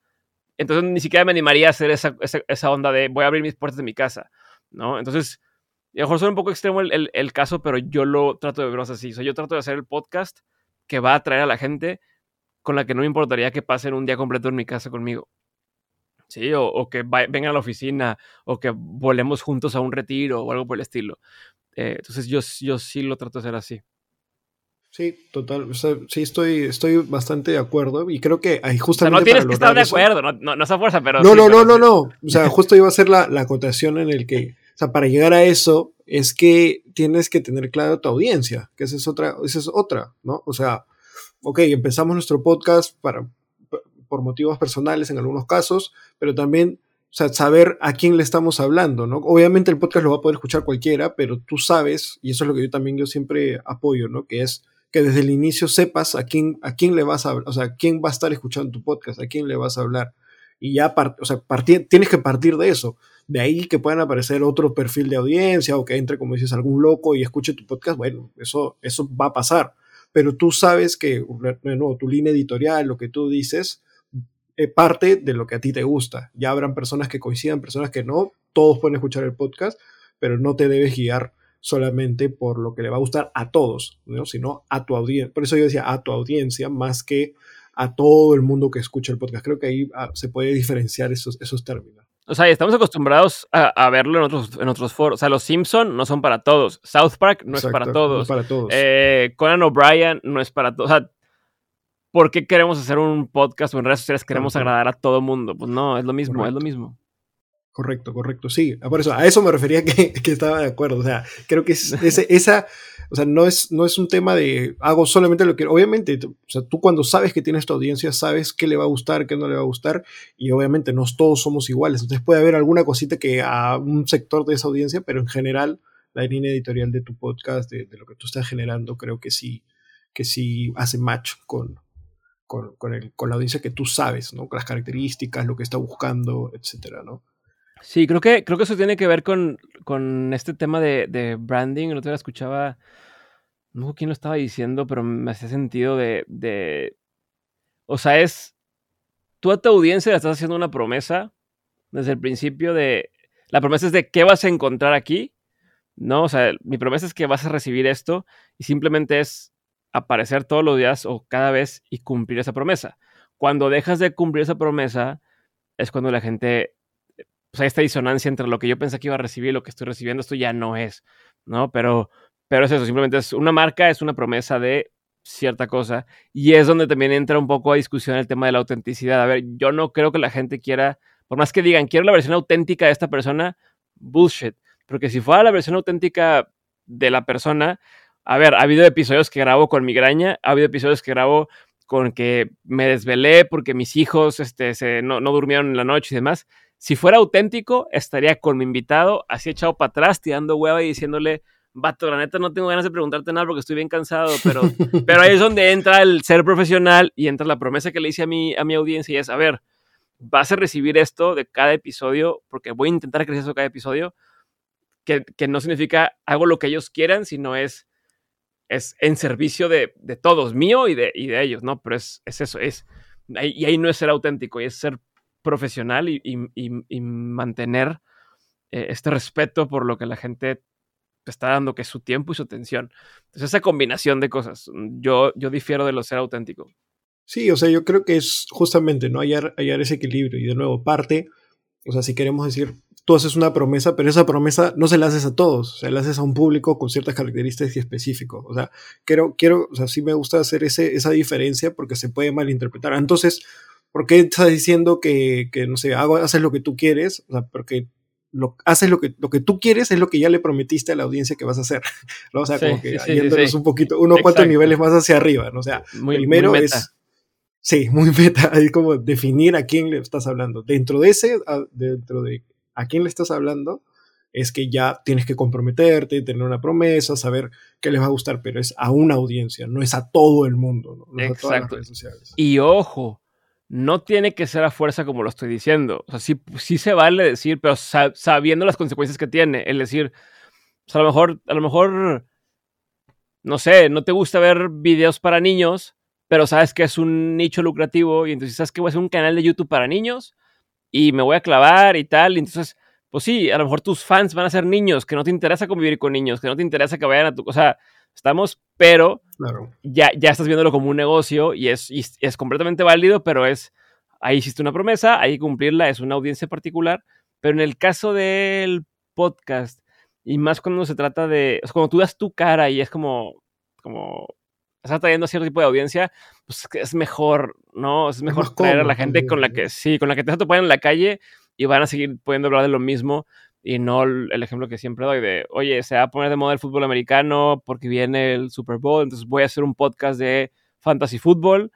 entonces ni siquiera me animaría a hacer esa, esa, esa onda de voy a abrir mis puertas de mi casa, ¿no? Entonces a lo mejor suena un poco extremo el, el, el, caso, pero yo lo trato de verlos así. O sea, yo trato de hacer el podcast que va a atraer a la gente con la que no me importaría que pasen un día completo en mi casa conmigo. Sí, o, o que va, vengan a la oficina, o que volemos juntos a un retiro o algo por el estilo. Eh, entonces yo, yo sí lo trato de hacer así. Sí, total. O sea, sí, estoy, estoy bastante de acuerdo. Y creo que hay justamente. O sea, no tienes que estar de acuerdo, no, no, no esa fuerza, pero. No, sí, no, pero no, no, no. O sea, justo iba a ser la, la acotación en el que sea, para llegar a eso es que tienes que tener claro tu audiencia, que esa es otra, esa es otra, ¿no? O sea, ok, empezamos nuestro podcast para, por motivos personales en algunos casos, pero también, o sea, saber a quién le estamos hablando, ¿no? Obviamente el podcast lo va a poder escuchar cualquiera, pero tú sabes, y eso es lo que yo también yo siempre apoyo, ¿no? Que es que desde el inicio sepas a quién, a quién le vas a hablar, o sea, a quién va a estar escuchando tu podcast, a quién le vas a hablar. Y ya, o sea, tienes que partir de eso. De ahí que puedan aparecer otro perfil de audiencia o que entre, como dices, algún loco y escuche tu podcast, bueno, eso, eso va a pasar. Pero tú sabes que, no, tu línea editorial, lo que tú dices, eh, parte de lo que a ti te gusta. Ya habrán personas que coincidan, personas que no, todos pueden escuchar el podcast, pero no te debes guiar solamente por lo que le va a gustar a todos, ¿no? sino a tu audiencia. Por eso yo decía a tu audiencia más que a todo el mundo que escucha el podcast. Creo que ahí ah, se puede diferenciar esos, esos términos. O sea, estamos acostumbrados a, verlo en otros, en otros foros. O sea, los Simpson no son para todos. South Park no es para todos. para todos. Eh, Conan O'Brien no es para todos. O sea, ¿por qué queremos hacer un podcast o en redes sociales queremos agradar a todo mundo? Pues no, es lo mismo, es lo mismo. Correcto, correcto, sí. Por eso, a eso me refería que, que estaba de acuerdo. O sea, creo que es, esa, o sea, no es, no es un tema de hago solamente lo que. Obviamente, o sea, tú cuando sabes que tienes tu audiencia, sabes qué le va a gustar, qué no le va a gustar, y obviamente no todos somos iguales. Entonces puede haber alguna cosita que a un sector de esa audiencia, pero en general, la línea editorial de tu podcast, de, lo que tú estás generando, creo que sí, que sí hace match con, con, con, el, con la audiencia que tú sabes, ¿no? Con las características, lo que está buscando, etcétera, ¿no? Sí, creo que, creo que eso tiene que ver con, con este tema de, de branding. El otro día escuchaba, no sé quién lo estaba diciendo, pero me hace sentido de, de, o sea, es, tú a tu audiencia le estás haciendo una promesa desde el principio de, la promesa es de qué vas a encontrar aquí, ¿no? O sea, mi promesa es que vas a recibir esto y simplemente es aparecer todos los días o cada vez y cumplir esa promesa. Cuando dejas de cumplir esa promesa es cuando la gente pues hay esta disonancia entre lo que yo pensé que iba a recibir y lo que estoy recibiendo, esto ya no es, ¿no? Pero, pero es eso, simplemente es una marca, es una promesa de cierta cosa y es donde también entra un poco a discusión el tema de la autenticidad. A ver, yo no creo que la gente quiera, por más que digan, quiero la versión auténtica de esta persona, bullshit, porque si fuera la versión auténtica de la persona, a ver, ha habido episodios que grabo con migraña, ha habido episodios que grabo con que me desvelé porque mis hijos este, no, no durmieron en la noche y demás si fuera auténtico, estaría con mi invitado, así echado para atrás, tirando hueva y diciéndole, vato, la neta no tengo ganas de preguntarte nada porque estoy bien cansado, pero, pero ahí es donde entra el ser profesional y entra la promesa que le hice a mi, a mi audiencia y es, a ver, vas a recibir esto de cada episodio, porque voy a intentar crecer eso cada episodio, que, que, no significa hago lo que ellos quieran, sino es, es en servicio de, de todos, mío y de, y de ellos, ¿no? Pero es, es eso, es, y ahí no es ser auténtico, y es ser profesional y, mantener eh, este respeto por lo que la gente te está dando, que es su tiempo y su atención. Entonces, esa combinación de cosas, mm, yo, yo difiero de lo ser auténtico. Sí, o sea, yo creo que es justamente, ¿no? Hallar, hallar ese equilibrio. Y de nuevo, parte, o sea, si queremos decir, tú haces una promesa, pero esa promesa no se la haces a todos, o sea, la haces a un público con ciertas características y específicos. O sea, quiero, quiero, o sea, sí me gusta hacer ese, esa diferencia porque se puede malinterpretar. Entonces, ¿Por qué estás diciendo que, que, no sé, hago, haces lo que tú quieres? O sea, porque lo, haces lo que, lo que tú quieres es lo que ya le prometiste a la audiencia que vas a hacer. ¿no? O sea, como que sí, yéndonos un poquito, unos cuantos niveles más hacia arriba. ¿no? O sea, primero es. Sí, muy meta. Hay como definir a quién le estás hablando. Dentro de ese, dentro de a quién le estás hablando, es que ya tienes que comprometerte, tener una promesa, saber qué les va a gustar, pero es a una audiencia, no es a todo el mundo, no, no es a todas las redes sociales. Y ojo, no tiene que ser a fuerza como lo estoy diciendo. O sea, sí, sí se vale decir, pero sabiendo las consecuencias que tiene. El decir, pues, a lo mejor, a lo mejor, no sé, no te gusta ver videos para niños, pero sabes que es un nicho lucrativo y entonces sabes que voy a hacer un canal de YouTube para niños y me voy a clavar y tal. Y entonces, pues sí, a lo mejor tus fans van a ser niños, que no te interesa convivir con niños, que no te interesa que vayan a tu... O sea, estamos, pero ya, ya estás viéndolo como un negocio y es, es completamente válido, pero es, ahí hiciste una promesa, hay que cumplirla, es una audiencia particular, pero en el caso del podcast, y más cuando se trata de, es cuando tú das tu cara y es como, como, estás trayendo a cierto tipo de audiencia, pues es mejor, ¿no? Es mejor traer a la gente con la que, sí, con la que te vas a topar en la calle y van a seguir pudiendo hablar de lo mismo y no el ejemplo que siempre doy de, oye, se va a poner de moda el fútbol americano porque viene el Super Bowl, entonces voy a hacer un podcast de fantasy fútbol,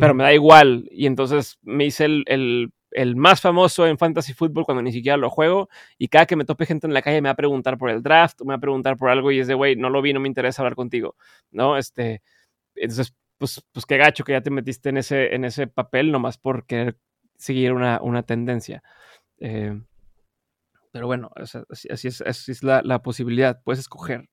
pero me da igual. Y entonces me hice el, el, más famoso en fantasy fútbol cuando ni siquiera lo juego y cada que me tope gente en la calle me va a preguntar por el draft, me va a preguntar por algo y es de, güey, no lo vi, no me interesa hablar contigo, ¿no? Este, entonces, pues, pues qué gacho que ya te metiste en ese, en ese papel nomás porque seguir una, tendencia. Eh, pero bueno, así, es, es la, posibilidad, puedes escoger.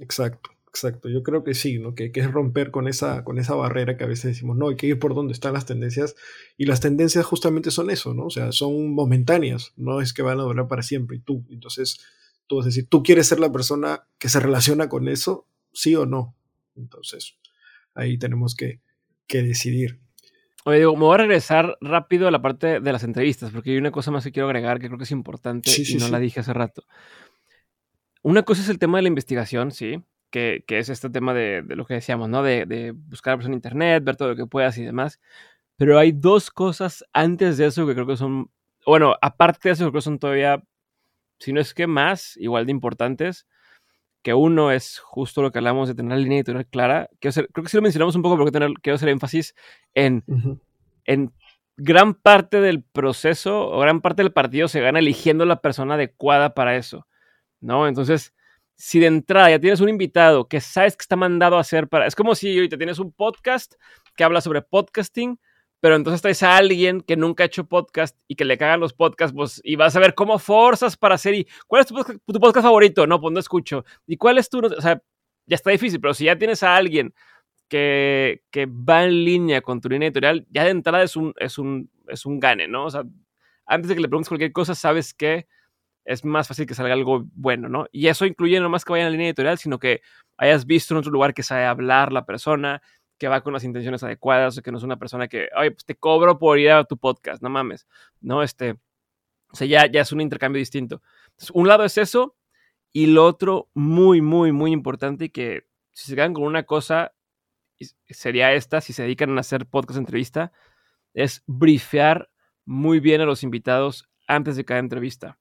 Exacto, exacto. Yo creo que sí, ¿no? Que, que, es romper con esa, con esa barrera que a veces decimos, no, hay que ir por donde están las tendencias. Y las tendencias justamente son eso, ¿no? O sea, son momentáneas, no es que van a durar para siempre. Y tú, entonces, tú vas a decir, ¿tú quieres ser la persona que se relaciona con eso? ¿Sí o no? Entonces, ahí tenemos que, que decidir. Oye, digo, me voy a regresar rápido a la parte de las entrevistas, porque hay una cosa más que quiero agregar que creo que es importante y no la dije hace rato. Una cosa es el tema de la investigación, sí, que, que es este tema de, de, lo que decíamos, ¿no? De, de buscar en internet, ver todo lo que puedas y demás. Pero hay dos cosas antes de eso que creo que son, bueno, aparte de eso, creo que son todavía, si no es que más, igual de importantes que uno es justo lo que hablamos de tener la línea editorial clara. creo que sí lo mencionamos un poco, pero tener, quiero hacer énfasis en, en gran parte del proceso o gran parte del partido se gana eligiendo la persona adecuada para eso, ¿no? Entonces, si de entrada ya tienes un invitado que sabes que está mandado a hacer para... Es como si ahorita tienes un podcast que habla sobre podcasting, pero entonces traes a alguien que nunca ha hecho podcast y que le cagan los podcasts, pues, y vas a ver cómo forzas para hacer, y ¿cuál es tu podcast, favorito? No, pues no escucho. ¿Y cuál es tu, o sea, ya está difícil, pero si ya tienes a alguien que, que va en línea con tu línea editorial, ya de entrada es un, es un, es un gane, ¿no? O sea, antes de que le preguntes cualquier cosa, sabes que es más fácil que salga algo bueno, ¿no? Y eso incluye no más que vaya en la línea editorial, sino que hayas visto en otro lugar que sabe hablar la persona, que va con las intenciones adecuadas, o que no es una persona que, oye, pues te cobro por ir a tu podcast, no mames, ¿no? Este, o sea, ya, ya es un intercambio distinto. Un lado es eso, y lo otro muy, muy, muy importante, y que si se quedan con una cosa, sería esta, si se dedican a hacer podcast entrevista, es brifear muy bien a los invitados antes de cada entrevista.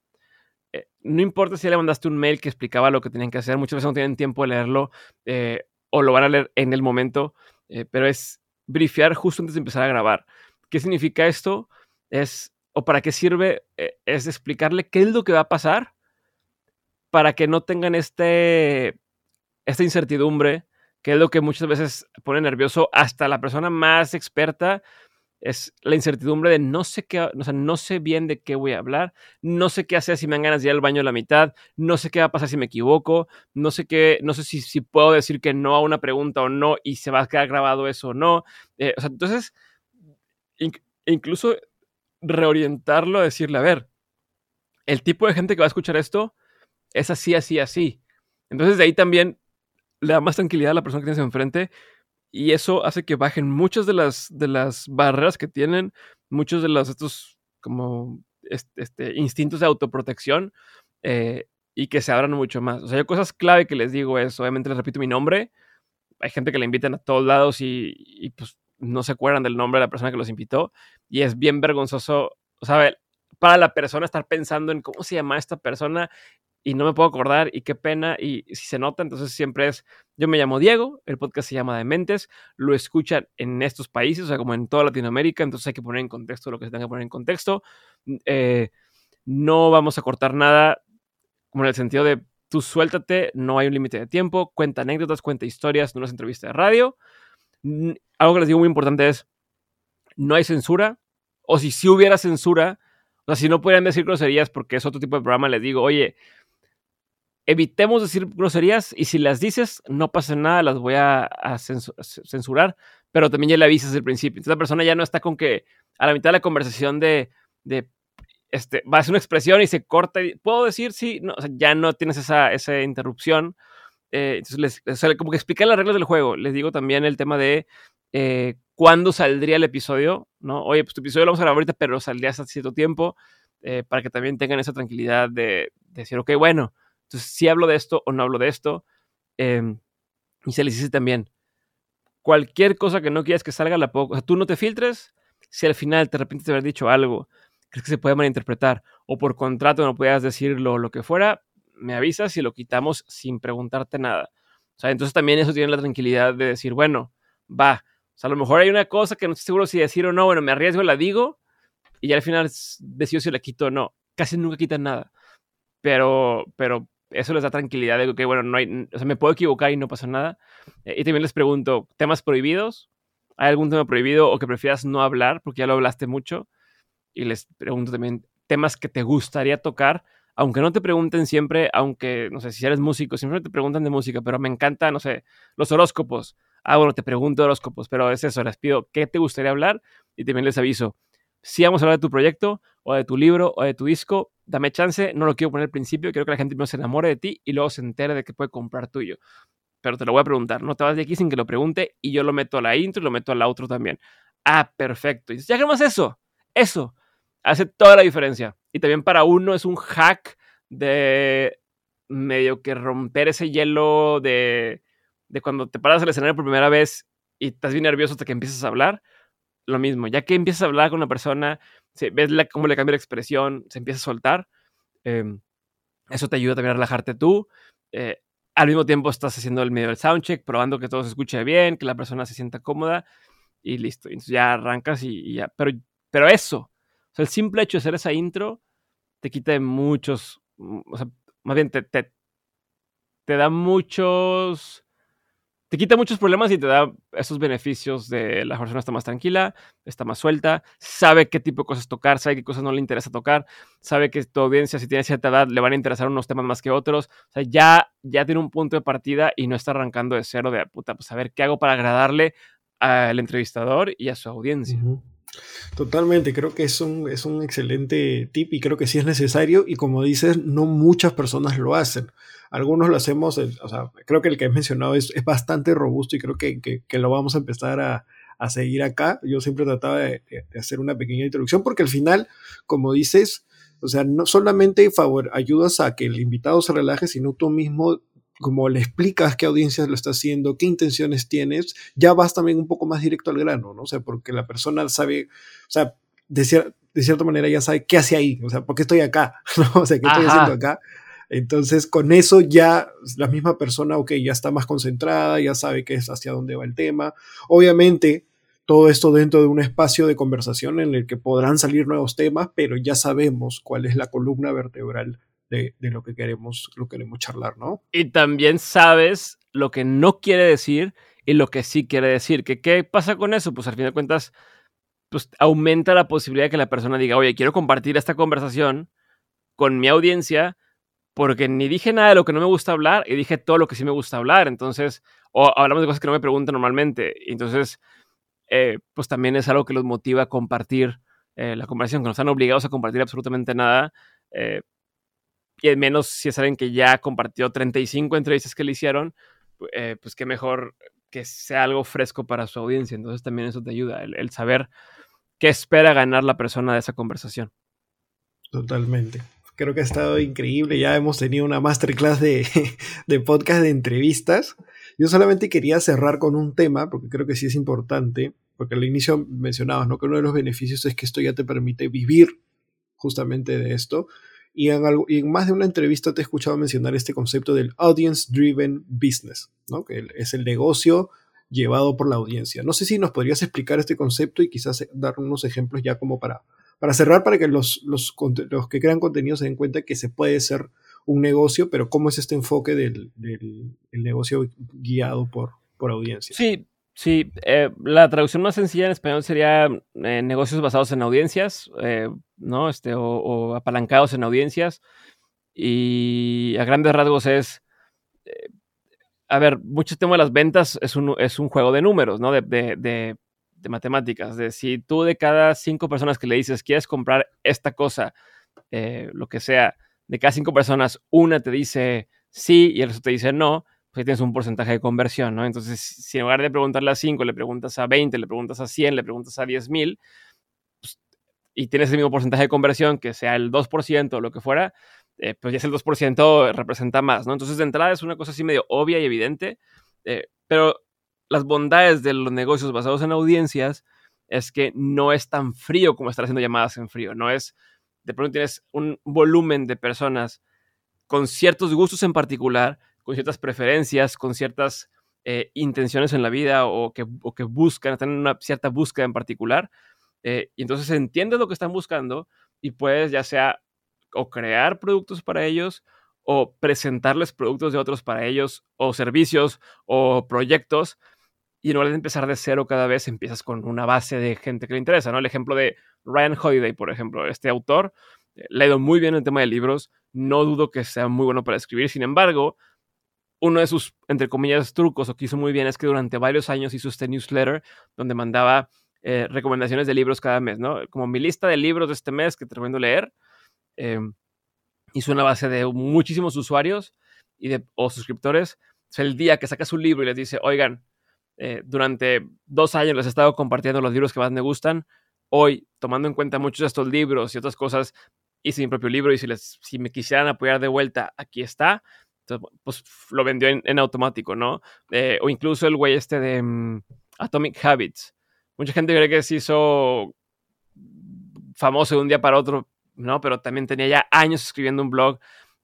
Eh, no importa si le mandaste un mail que explicaba lo que tenían que hacer, muchas veces no tienen tiempo de leerlo eh, o lo van a leer en el momento. Eh, pero es brifear justo antes de empezar a grabar. ¿Qué significa esto? Es, o para qué sirve, eh, es explicarle qué es lo que va a pasar para que no tengan este, esta incertidumbre, que es lo que muchas veces pone nervioso hasta la persona más experta es la incertidumbre de no sé qué, o sea, no sé bien de qué voy a hablar, no sé qué hacer si me dan ganas de ir al baño a la mitad, no sé qué va a pasar si me equivoco, no sé qué, no sé si, si puedo decir que no a una pregunta o no y se va a quedar grabado eso o no. Eh, o sea, entonces, incluso reorientarlo, decirle, a ver, el tipo de gente que va a escuchar esto es así, así, así. Entonces de ahí también le da más tranquilidad a la persona que tienes enfrente y eso hace que bajen muchas de las, de las barreras que tienen, muchos de los estos como este, instintos de autoprotección eh, y que se abran mucho más. O sea, hay cosas clave que les digo es, obviamente les repito mi nombre, hay gente que le invitan a todos lados y, pues no se acuerdan del nombre de la persona que los invitó y es bien vergonzoso, o sea, para la persona estar pensando en cómo se llama esta persona y no me puedo acordar y qué pena y si se nota, entonces siempre es, yo me llamo Diego, el podcast se llama Dementes, lo escuchan en estos países, o sea, como en toda Latinoamérica, entonces hay que poner en contexto lo que se tenga que poner en contexto. Eh, no vamos a cortar nada como en el sentido de tú suéltate, no hay un límite de tiempo, cuenta anécdotas, cuenta historias, no es entrevista de radio. Algo que les digo muy importante es, no hay censura, o si sí hubiera censura, o sea, si no pudieran decir groserías porque es otro tipo de programa, les digo, oye, evitemos decir groserías y si las dices, no pasa nada, las voy a, censurar, pero también ya le avisas el principio. Entonces la persona ya no está con que a la mitad de la conversación de, de este, va a hacer una expresión y se corta. Y, ¿Puedo decir sí? No, o sea, ya no tienes esa, esa interrupción. Eh, entonces, les, como que expliqué las reglas del juego. Les digo también el tema de eh, cuándo saldría el episodio, ¿no? Oye, pues tu episodio lo vamos a grabar ahorita, pero saldría hasta cierto tiempo, eh, para que también tengan esa tranquilidad de, de decir, ok, bueno, entonces, si hablo de esto o no hablo de esto. Em, y se les dice también, cualquier cosa que no quieras que salga, la puedo... O tú no te filtres. Si al final te arrepientes de haber dicho algo, crees que se puede malinterpretar, o por contrato no puedas decirlo, lo que fuera, me avisas y lo quitamos sin preguntarte nada. O sea, entonces también eso tiene la tranquilidad de decir, bueno, va. O sea, a lo mejor hay una cosa que no estoy seguro si decir o no, bueno, me arriesgo, la digo, y ya al final decido si la quito o no. Casi nunca quitan nada. Pero, pero eso les da tranquilidad de que, bueno, no hay, o sea, me puedo equivocar y no pasa nada. Eh, y también les pregunto, ¿temas prohibidos? ¿Hay algún tema prohibido o que prefieras no hablar porque ya lo hablaste mucho? Y les pregunto también temas que te gustaría tocar, aunque no te pregunten siempre, aunque, no sé, si eres músico, siempre te preguntan de música, pero me encanta, no sé, los horóscopos. Ah, bueno, te pregunto horóscopos, pero es eso, les pido qué te gustaría hablar y también les aviso. Si vamos a hablar de tu proyecto o de tu libro o de tu disco, dame chance, no lo quiero poner al principio, quiero que la gente primero se enamore de ti y luego se entere de que puede comprar tuyo. Pero te lo voy a preguntar, no te vas de aquí sin que lo pregunte y yo lo meto a la intro y lo meto a la outro también. Ah, perfecto. Y ya que más eso, eso hace toda la diferencia. Y también para uno es un hack de medio que romper ese hielo de, de cuando te paras al escenario por primera vez y estás bien nervioso hasta que empiezas a hablar. Lo mismo, ya que empiezas a hablar con una persona, ves cómo le cambia la expresión, se empieza a soltar. Em, eso te ayuda también a relajarte tú. Eh, al mismo tiempo estás haciendo el medio del soundcheck, probando que todo se escuche bien, que la persona se sienta cómoda y listo. Entonces ya arrancas y, ya. Pero, pero eso, el simple hecho de hacer esa intro te quita de muchos, mm, o sea, más bien te, te, te da muchos te quita muchos problemas y te da esos beneficios de la persona está más tranquila, está más suelta, sabe qué tipo de cosas tocar, sabe qué cosas no le interesa tocar, sabe que tu audiencia, si tiene cierta edad, le van a interesar unos temas más que otros. O sea, ya, ya tiene un punto de partida y no está arrancando de cero de puta, pues a ver qué hago para agradarle al entrevistador y a su audiencia. Totalmente, creo que es un, es un excelente tip y creo que sí es necesario y como dices, no muchas personas lo hacen. Algunos lo hacemos, o sea, creo que el que he mencionado es, es bastante robusto y creo que, que, lo vamos a empezar a, a, seguir acá. Yo siempre trataba de, de, hacer una pequeña introducción porque al final, como dices, o sea, no solamente favor, ayudas a que el invitado se relaje, sino tú mismo como le explicas qué audiencias lo está haciendo, qué intenciones tienes, ya vas también un poco más directo al grano, ¿no? O sea, porque la persona sabe, o sea, de, de cierta manera ya sabe qué hace ahí, o sea, ¿por qué estoy acá? ¿no? O sea, ¿qué estoy haciendo acá? Entonces, con eso ya la misma persona, ok, ya está más concentrada, ya sabe qué es hacia dónde va el tema. Obviamente, todo esto dentro de un espacio de conversación en el que podrán salir nuevos temas, pero ya sabemos cuál es la columna vertebral de, lo que queremos, lo queremos charlar, ¿no? Y también sabes lo que no quiere decir y lo que sí quiere decir. ¿Que, ¿Qué pasa con eso? Pues al fin de cuentas, pues aumenta la posibilidad de que la persona diga, oye, quiero compartir esta conversación con mi audiencia porque ni dije nada de lo que no me gusta hablar y dije todo lo que sí me gusta hablar. Entonces, o hablamos de cosas que no me preguntan normalmente. Entonces, eh, pues también es algo que los motiva a compartir eh, la conversación, que no están obligados a compartir absolutamente nada. Eh, y al menos si alguien que ya compartió 35 entrevistas que le hicieron, eh, pues qué mejor que sea algo fresco para su audiencia. Entonces también eso te ayuda, el, saber qué espera ganar la persona de esa conversación. Totalmente. Creo que ha estado increíble. Ya hemos tenido una masterclass de, de podcast de entrevistas. Yo solamente quería cerrar con un tema, porque creo que sí es importante, porque al inicio mencionabas ¿no? que uno de los beneficios es que esto ya te permite vivir justamente de esto. Y en, más de una entrevista te he escuchado mencionar este concepto del Audience Driven Business, ¿no? que es el negocio llevado por la audiencia. No sé si nos podrías explicar este concepto y quizás dar unos ejemplos ya como para, para cerrar, para que los, los, los que crean contenido se den cuenta que se puede ser un negocio, pero cómo es este enfoque del, del negocio guiado por, por audiencia. Sí, Sí, eh, la traducción más sencilla en español sería eh, negocios basados en audiencias, eh, ¿no? Este, o, apalancados en audiencias. Y a grandes rasgos es, a ver, mucho tema de las ventas es un, es un juego de números, ¿no? De, de, de, de, matemáticas. De si tú de cada cinco personas que le dices, quieres comprar esta cosa, lo que sea, de cada cinco personas, una te dice sí y el resto te dice no, pues tienes un porcentaje de conversión, ¿no? Entonces, si en lugar de preguntarle a 5, le preguntas a 20, le preguntas a 100, le preguntas a 10 mil, pues, y tienes el mismo porcentaje de conversión, que sea el 2% o lo que fuera, eh, pues ya es el 2% representa más, ¿no? Entonces, de entrada es una cosa así medio obvia y evidente, eh, pero las bondades de los negocios basados en audiencias es que no es tan frío como estar haciendo llamadas en frío, no es, de pronto tienes un volumen de personas con ciertos gustos en particular, con ciertas preferencias, con ciertas eh, intenciones en la vida o que, que buscan, están en una cierta búsqueda en particular. Eh, y entonces entiendes lo que están buscando y puedes ya sea o crear productos para ellos o presentarles productos de otros para ellos o servicios o proyectos y en lugar de empezar de cero cada vez, empiezas con una base de gente que le interesa, ¿no? El ejemplo de Ryan Holiday, por ejemplo, este autor, eh, le ha ido muy bien en el tema de libros, no dudo que sea muy bueno para escribir, sin embargo, uno de sus, entre comillas, trucos o que hizo muy bien es que durante varios años hizo este newsletter donde mandaba eh, recomendaciones de libros cada mes, ¿no? Como mi lista de libros de este mes que te recomiendo leer. Eh, hizo una base de muchísimos usuarios y de, o suscriptores. Es el día que sacas un libro y les dice, oigan, eh, durante dos años les he estado compartiendo los libros que más me gustan. Hoy, tomando en cuenta muchos de estos libros y otras cosas, hice mi propio libro y si, les, si me quisieran apoyar de vuelta, aquí está. Pues lo vendió en, automático, ¿no? Eh, o incluso el güey este de mm, Atomic Habits. Mucha gente cree que se hizo famoso de un día para otro, ¿no? Pero también tenía ya años escribiendo un blog,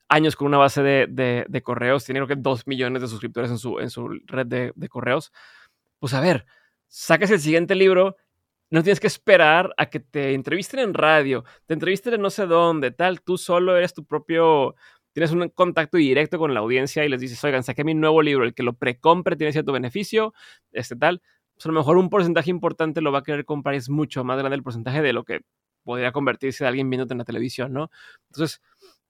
años con una base de, de, correos, tiene creo que dos millones de suscriptores en su, en su red de, de correos pues a ver, sacas el siguiente libro, no tienes que esperar a que te entrevisten en radio, te entrevisten en no sé dónde, tal, tú solo eres tu propio, tienes un contacto directo con la audiencia y les dices, oigan, saqué mi nuevo libro, el que lo precompre tiene cierto beneficio, este tal, pues a lo mejor un porcentaje importante lo va a querer comprar y es mucho más grande el porcentaje de lo que podría convertirse de alguien viéndote en la televisión, ¿no? Entonces,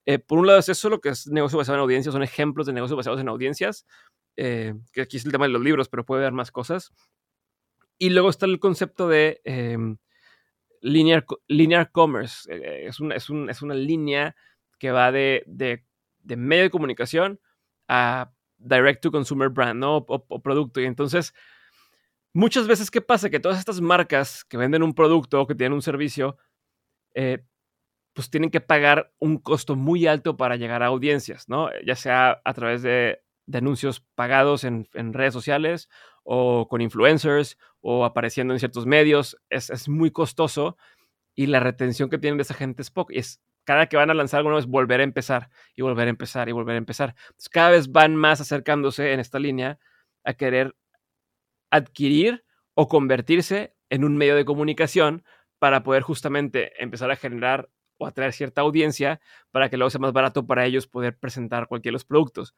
eh, por un lado es eso lo que es negocio basado en audiencias, son ejemplos de negocios basados en audiencias, eh, que aquí es el tema de los libros, pero puede haber más cosas. Y luego está el concepto de em, linear, linear commerce. Eh, es, una, es, es, una línea que va de, de, medio de comunicación a direct to consumer brand, ¿no? O, producto. Y entonces, muchas veces, ¿qué pasa? Que todas estas marcas que venden un producto o que tienen un servicio, eh, pues tienen que pagar un costo muy alto para llegar a audiencias, ¿no? Ya sea a través de de anuncios pagados en, redes sociales o con influencers o apareciendo en ciertos medios. Es, muy costoso y la retención que tienen de esa gente es poco. Y es cada que van a lanzar algo nuevo es volver a empezar y volver a empezar y volver a empezar. Cada vez van más acercándose en esta línea a querer adquirir o convertirse en un medio de comunicación para poder justamente empezar a generar o atraer cierta audiencia para que luego sea más barato para ellos poder presentar cualquiera de los productos.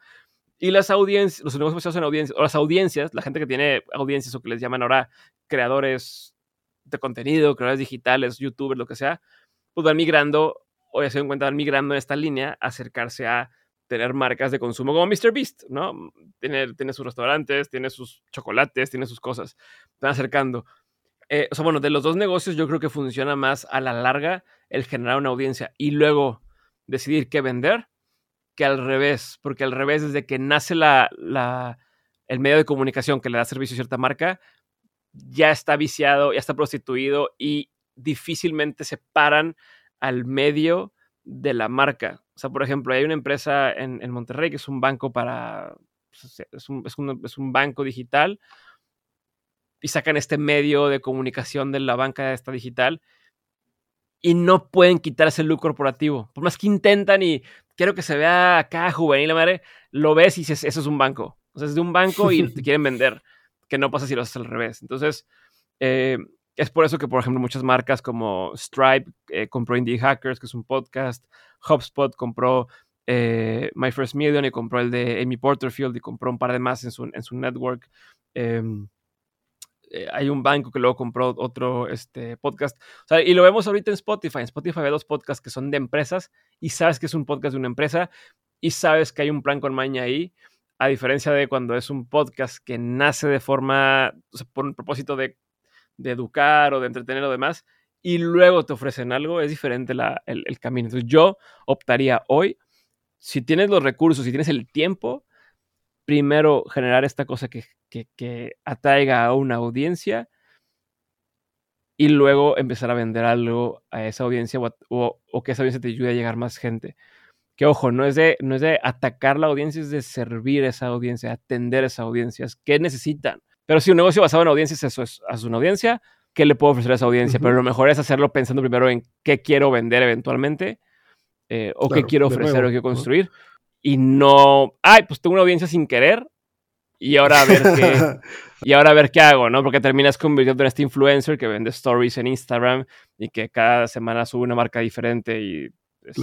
Y las audiencias, los negocios basados en audiencias, o las audiencias, la gente que tiene audiencias o que les llaman ahora creadores de contenido, creadores digitales, youtubers, lo que sea, pues van migrando, ya se van migrando en esta línea, acercarse a tener marcas de consumo como MrBeast, ¿no? Tiene, tiene sus restaurantes, tiene sus chocolates, tiene sus cosas. Van acercando. Eh, o sea, bueno, de los dos negocios yo creo que funciona más a la larga el generar una audiencia y luego decidir qué vender que al revés, porque al revés, desde que nace la, el medio de comunicación que le da servicio a cierta marca, ya está viciado, ya está prostituido y difícilmente se paran al medio de la marca. O sea, por ejemplo, hay una empresa en, Monterrey que es un banco para, pues, es un, es un banco digital y sacan este medio de comunicación de la banca esta digital y no pueden quitarse el look corporativo. Por más que intentan y quiero que se vea acá juvenil, la madre, lo ves y dices, eso es un banco. O sea, es de un banco y te quieren vender, que no pasa si lo haces al revés. Entonces, eh, es por eso que, por ejemplo, muchas marcas como Stripe eh, compró Indie Hackers, que es un podcast, HubSpot compró eh, My First Million y compró el de Amy Porterfield y compró un par de más en su, en su network. Em, eh, hay un banco que luego compró otro este, podcast. y lo vemos ahorita en Spotify. En Spotify hay dos podcasts que son de empresas y sabes que es un podcast de una empresa y sabes que hay un plan con maña ahí. A diferencia de cuando es un podcast que nace de forma, por un propósito de, educar o de entretener o demás, y luego te ofrecen algo, es diferente el, el camino. Entonces yo optaría hoy, si tienes los recursos, si tienes el tiempo, primero generar esta cosa que, que, atraiga a una audiencia y luego empezar a vender algo a esa audiencia o, que esa audiencia te ayude a llegar más gente. Que ojo, no es, de, no es de atacar la audiencia, es de servir a esa audiencia, atender a esa audiencia. ¿Qué necesitan? Pero si un negocio basado en audiencias eso es a su audiencia, ¿qué le puedo ofrecer a esa audiencia? Pero lo mejor es hacerlo pensando primero en qué quiero vender eventualmente eh, o qué quiero ofrecer o qué construir y no, ay, pues tengo una audiencia sin querer y ahora a ver qué, y ahora a ver qué hago, ¿no? Porque terminas convirtiendo en este influencer que vende stories en Instagram y que cada semana sube una marca diferente y es,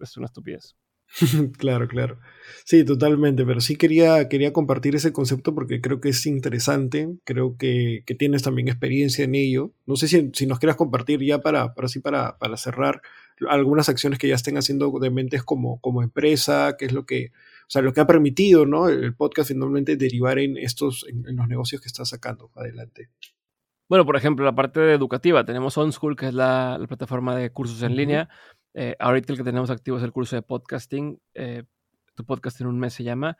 es, una estupidez. claro, claro. Sí, totalmente, pero sí quería, quería compartir ese concepto porque creo que es interesante, creo que, tienes también experiencia en ello. No sé si, si nos quieras compartir ya para, para, así para, para cerrar algunas acciones que ya estén haciendo de mentes como, como empresa, qué es lo que, o sea, lo que ha permitido, ¿no? El podcast finalmente derivar en estos, en, los negocios que está sacando adelante. Bueno, por ejemplo, la parte educativa, tenemos OnSchool, que es la, plataforma de cursos en línea. Eh, ahorita el que tenemos activo es el curso de podcasting. Eh, tu podcast en un mes se llama.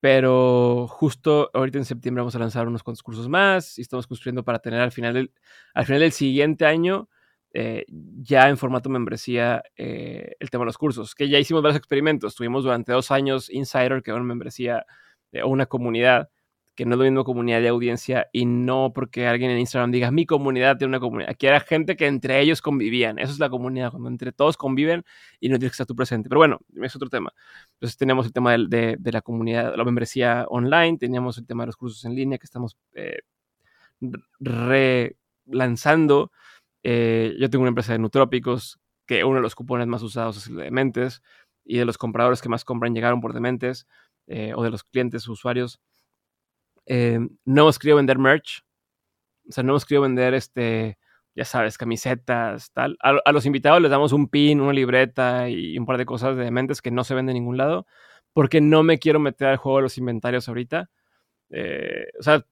Pero justo ahorita en septiembre vamos a lanzar unos cuantos cursos más y estamos construyendo para tener al final del, al final del siguiente año eh, ya en formato membresía eh, el tema de los cursos, que ya hicimos varios experimentos. Tuvimos durante dos años Insider, que era una membresía o una comunidad, que no es lo mismo comunidad de audiencia y no porque alguien en Instagram diga mi comunidad tiene una comunidad. Aquí era gente que entre ellos convivían. Eso es la comunidad, cuando entre todos conviven y no tienes que estar tú presente. Pero bueno, es otro tema. Entonces teníamos el tema de, de, la comunidad, la membresía online, teníamos el tema de los cursos en línea que estamos eh, relanzando eh, yo tengo una empresa de nutrópicos que uno de los cupones más usados es el de Dementes y de los compradores que más compran llegaron por Dementes eh, o de los clientes usuarios. Eh, no hemos querido vender merch, o sea, no hemos querido vender este, ya sabes, camisetas, tal. A, los invitados les damos un pin, una libreta y un par de cosas de Dementes que no se venden en ningún lado porque no me quiero meter al juego de los inventarios ahorita. o sea,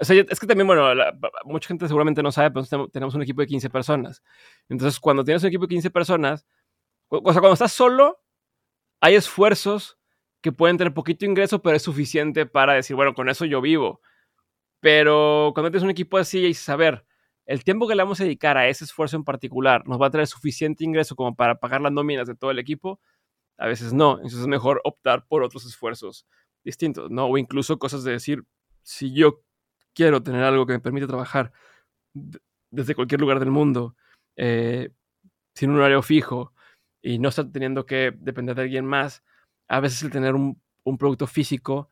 es que también, bueno, mucha gente seguramente no sabe, pero tenemos un equipo de 15 personas. Entonces, cuando tienes un equipo de 15 personas, o sea, cuando estás solo, hay esfuerzos que pueden tener poquito ingreso, pero es suficiente para decir, bueno, con eso yo vivo. Pero cuando tienes un equipo así y saber, el tiempo que le vamos a dedicar a ese esfuerzo en particular nos va a traer suficiente ingreso como para pagar las nóminas de todo el equipo, a veces no. Entonces es mejor optar por otros esfuerzos distintos, ¿no? O incluso cosas de decir, si yo quiero tener algo que me permita trabajar desde cualquier lugar del mundo, eh, sin un horario fijo y no estar teniendo que depender de alguien más, a veces el tener un, producto físico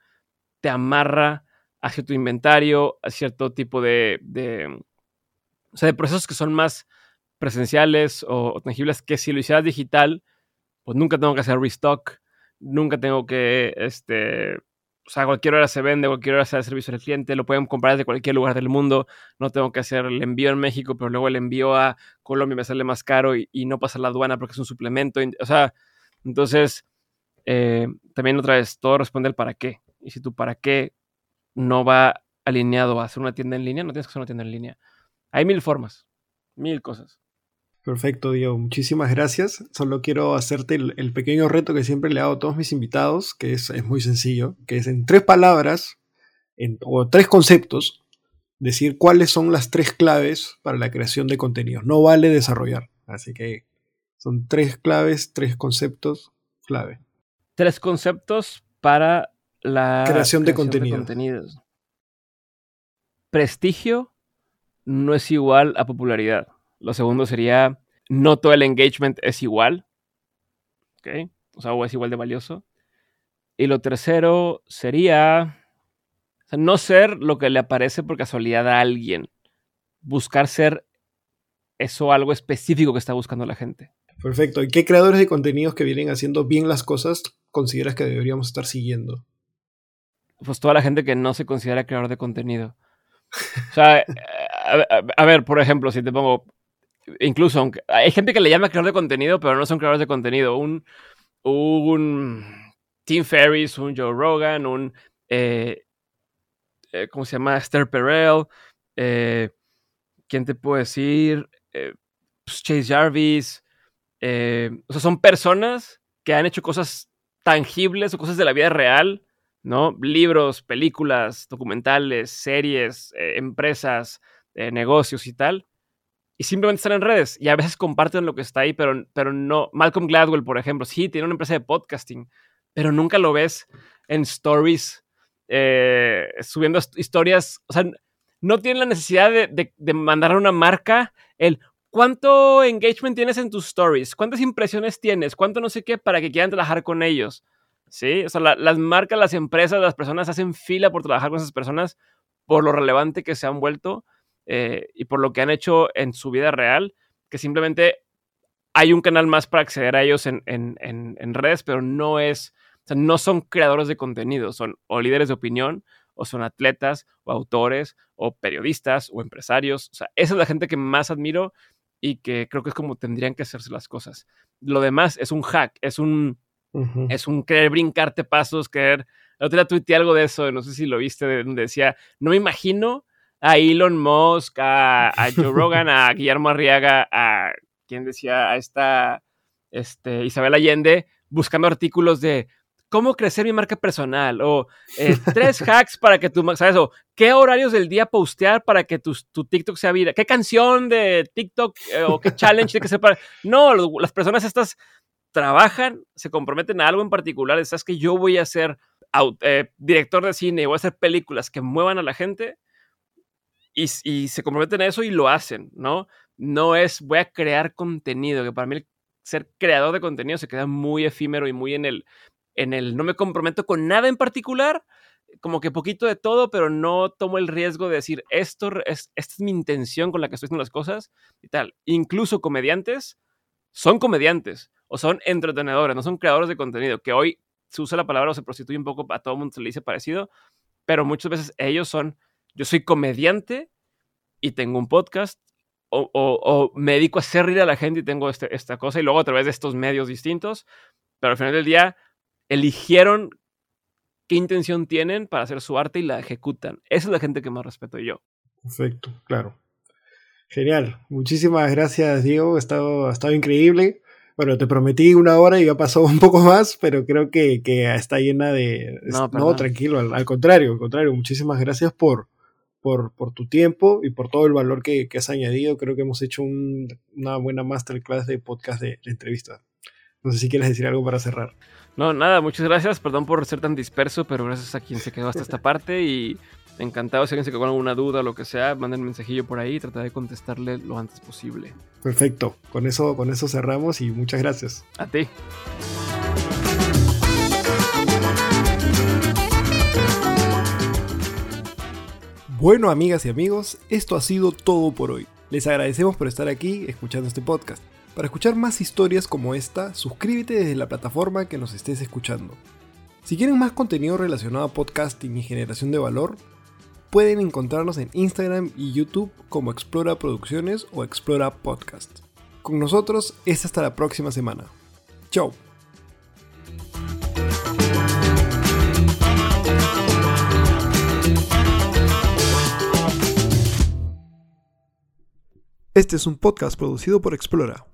te amarra a cierto inventario, a cierto tipo de, o sea, de procesos que son más presenciales o, tangibles que si lo hicieras digital, pues nunca tengo que hacer restock, nunca tengo que este, o sea, cualquier hora se vende, cualquier hora se da servicio al cliente, lo pueden comprar desde cualquier lugar del mundo, no tengo que hacer el envío en México, pero luego el envío a Colombia me sale más caro y, no pasa la aduana porque es un suplemento. O sea, entonces, eh, también otra vez, todo responde al para qué. Y si tu para qué no va alineado a hacer una tienda en línea, no tienes que hacer una tienda en línea. Hay mil formas, mil cosas. Perfecto, Diego. Muchísimas gracias. Solo quiero hacerte el, pequeño reto que siempre le hago a todos mis invitados, que es, muy sencillo, que es en tres palabras o tres conceptos, decir cuáles son las tres claves para la creación de contenido. No vale desarrollar. Así que son tres claves, tres conceptos clave. Tres conceptos para la creación, de, de contenidos. Prestigio no es igual a popularidad. Lo segundo sería, no todo el engagement es igual. ¿Ok? O sea, o es igual de valioso. Y lo tercero sería no ser lo que le aparece por casualidad a alguien. Buscar ser eso algo específico que está buscando la gente. Perfecto. ¿Y qué creadores de contenidos que vienen haciendo bien las cosas consideras que deberíamos estar siguiendo? Pues toda la gente que no se considera creador de contenido. O sea, a, ver, por ejemplo, si te pongo incluso aunque hay gente que le llama creador de contenido, pero no son creadores de contenido. Un, un Tim Ferriss, un Joe Rogan, un eh, eh, ¿cómo se llama? Esther Perel. Eh, ¿Quién te puedo decir? Pues, Chase Jarvis. o sea, son personas que han hecho cosas tangibles o cosas de la vida real, ¿no? Libros, películas, documentales, series, empresas, negocios y tal y simplemente están en redes y a veces comparten lo que está ahí, pero, pero no. Malcolm Gladwell, por ejemplo, sí, tiene una empresa de podcasting, pero nunca lo ves en stories, eh, subiendo historias. O sea, no tiene la necesidad de, de, mandar a una marca el cuánto engagement tienes en tus stories, cuántas impresiones tienes, cuánto no sé qué para que quieran trabajar con ellos. Sí, o sea, las marcas, las empresas, las personas hacen fila por trabajar con esas personas por lo relevante que se han vuelto eh, y por lo que han hecho en su vida real, que simplemente hay un canal más para acceder a ellos en, en, redes, pero no es, o sea, no son creadores de contenido, son o líderes de opinión, o son atletas, o autores, o periodistas, o empresarios. O sea, esa es la gente que más admiro y que creo que es como tendrían que hacerse las cosas. Lo demás es un hack, es un, es un querer brincarte pasos, querer... Otro día tuiteé algo de eso, no sé si lo viste, donde decía, no me imagino a Elon Musk, a, a Joe Rogan, a Guillermo Arriaga, a quien decía, a esta este, Isabel Allende, buscando artículos de cómo crecer mi marca personal o eh, tres hacks para que tu, ¿sabes? O qué horarios del día postear para que tu, tu TikTok sea vida, qué canción de TikTok eh, o qué challenge de que sepa. No, las personas estas trabajan, se comprometen a algo en particular, sabes que yo voy a ser eh, director de cine, voy a hacer películas que muevan a la gente y, y se comprometen a eso y lo hacen, ¿no? No es voy a crear contenido, que para mí ser creador de contenido se queda muy efímero y muy en el en el no me comprometo con nada en particular, como que poquito de todo, pero no tomo el riesgo de decir esto es, esta es mi intención con la que estoy haciendo las cosas y tal. Incluso comediantes son comediantes o son entretenedores, no son creadores de contenido, que hoy se usa la palabra o se prostituye un poco, a todo el mundo se le dice parecido, pero muchas veces ellos son, yo soy comediante y tengo un podcast o, me dedico a hacer reír a la gente y tengo este, esta cosa y luego a través de estos medios distintos, pero al final del día eligieron qué intención tienen para hacer su arte y la ejecutan. Esa es la gente que más respeto yo. Perfecto, claro. Genial. Muchísimas gracias, Diego. Ha estado, ha estado increíble. Bueno, te prometí una hora y ya pasó un poco más, pero creo que, está llena de... No, tranquilo, al, contrario, al contrario. Muchísimas gracias por, por, tu tiempo y por todo el valor que, has añadido. Creo que hemos hecho una buena masterclass de podcast de entrevista. No sé si quieres decir algo para cerrar. No, nada, muchas gracias. Perdón por ser tan disperso, pero gracias a quien se quedó hasta esta parte y encantado. Si alguien se quedó con alguna duda o lo que sea, manden un mensajillo por ahí y trataré de contestarle lo antes posible. Perfecto. Con eso, con eso cerramos y muchas gracias. A ti. Bueno, amigas y amigos, esto ha sido todo por hoy. Les agradecemos por estar aquí escuchando este podcast. Para escuchar más historias como esta, suscríbete desde la plataforma que nos estés escuchando. Si quieren más contenido relacionado a podcasting y generación de valor, pueden encontrarnos en Instagram y YouTube como Explora Producciones o Explora Podcast. Con nosotros es hasta la próxima semana. Chao. Este es un podcast producido por Explora.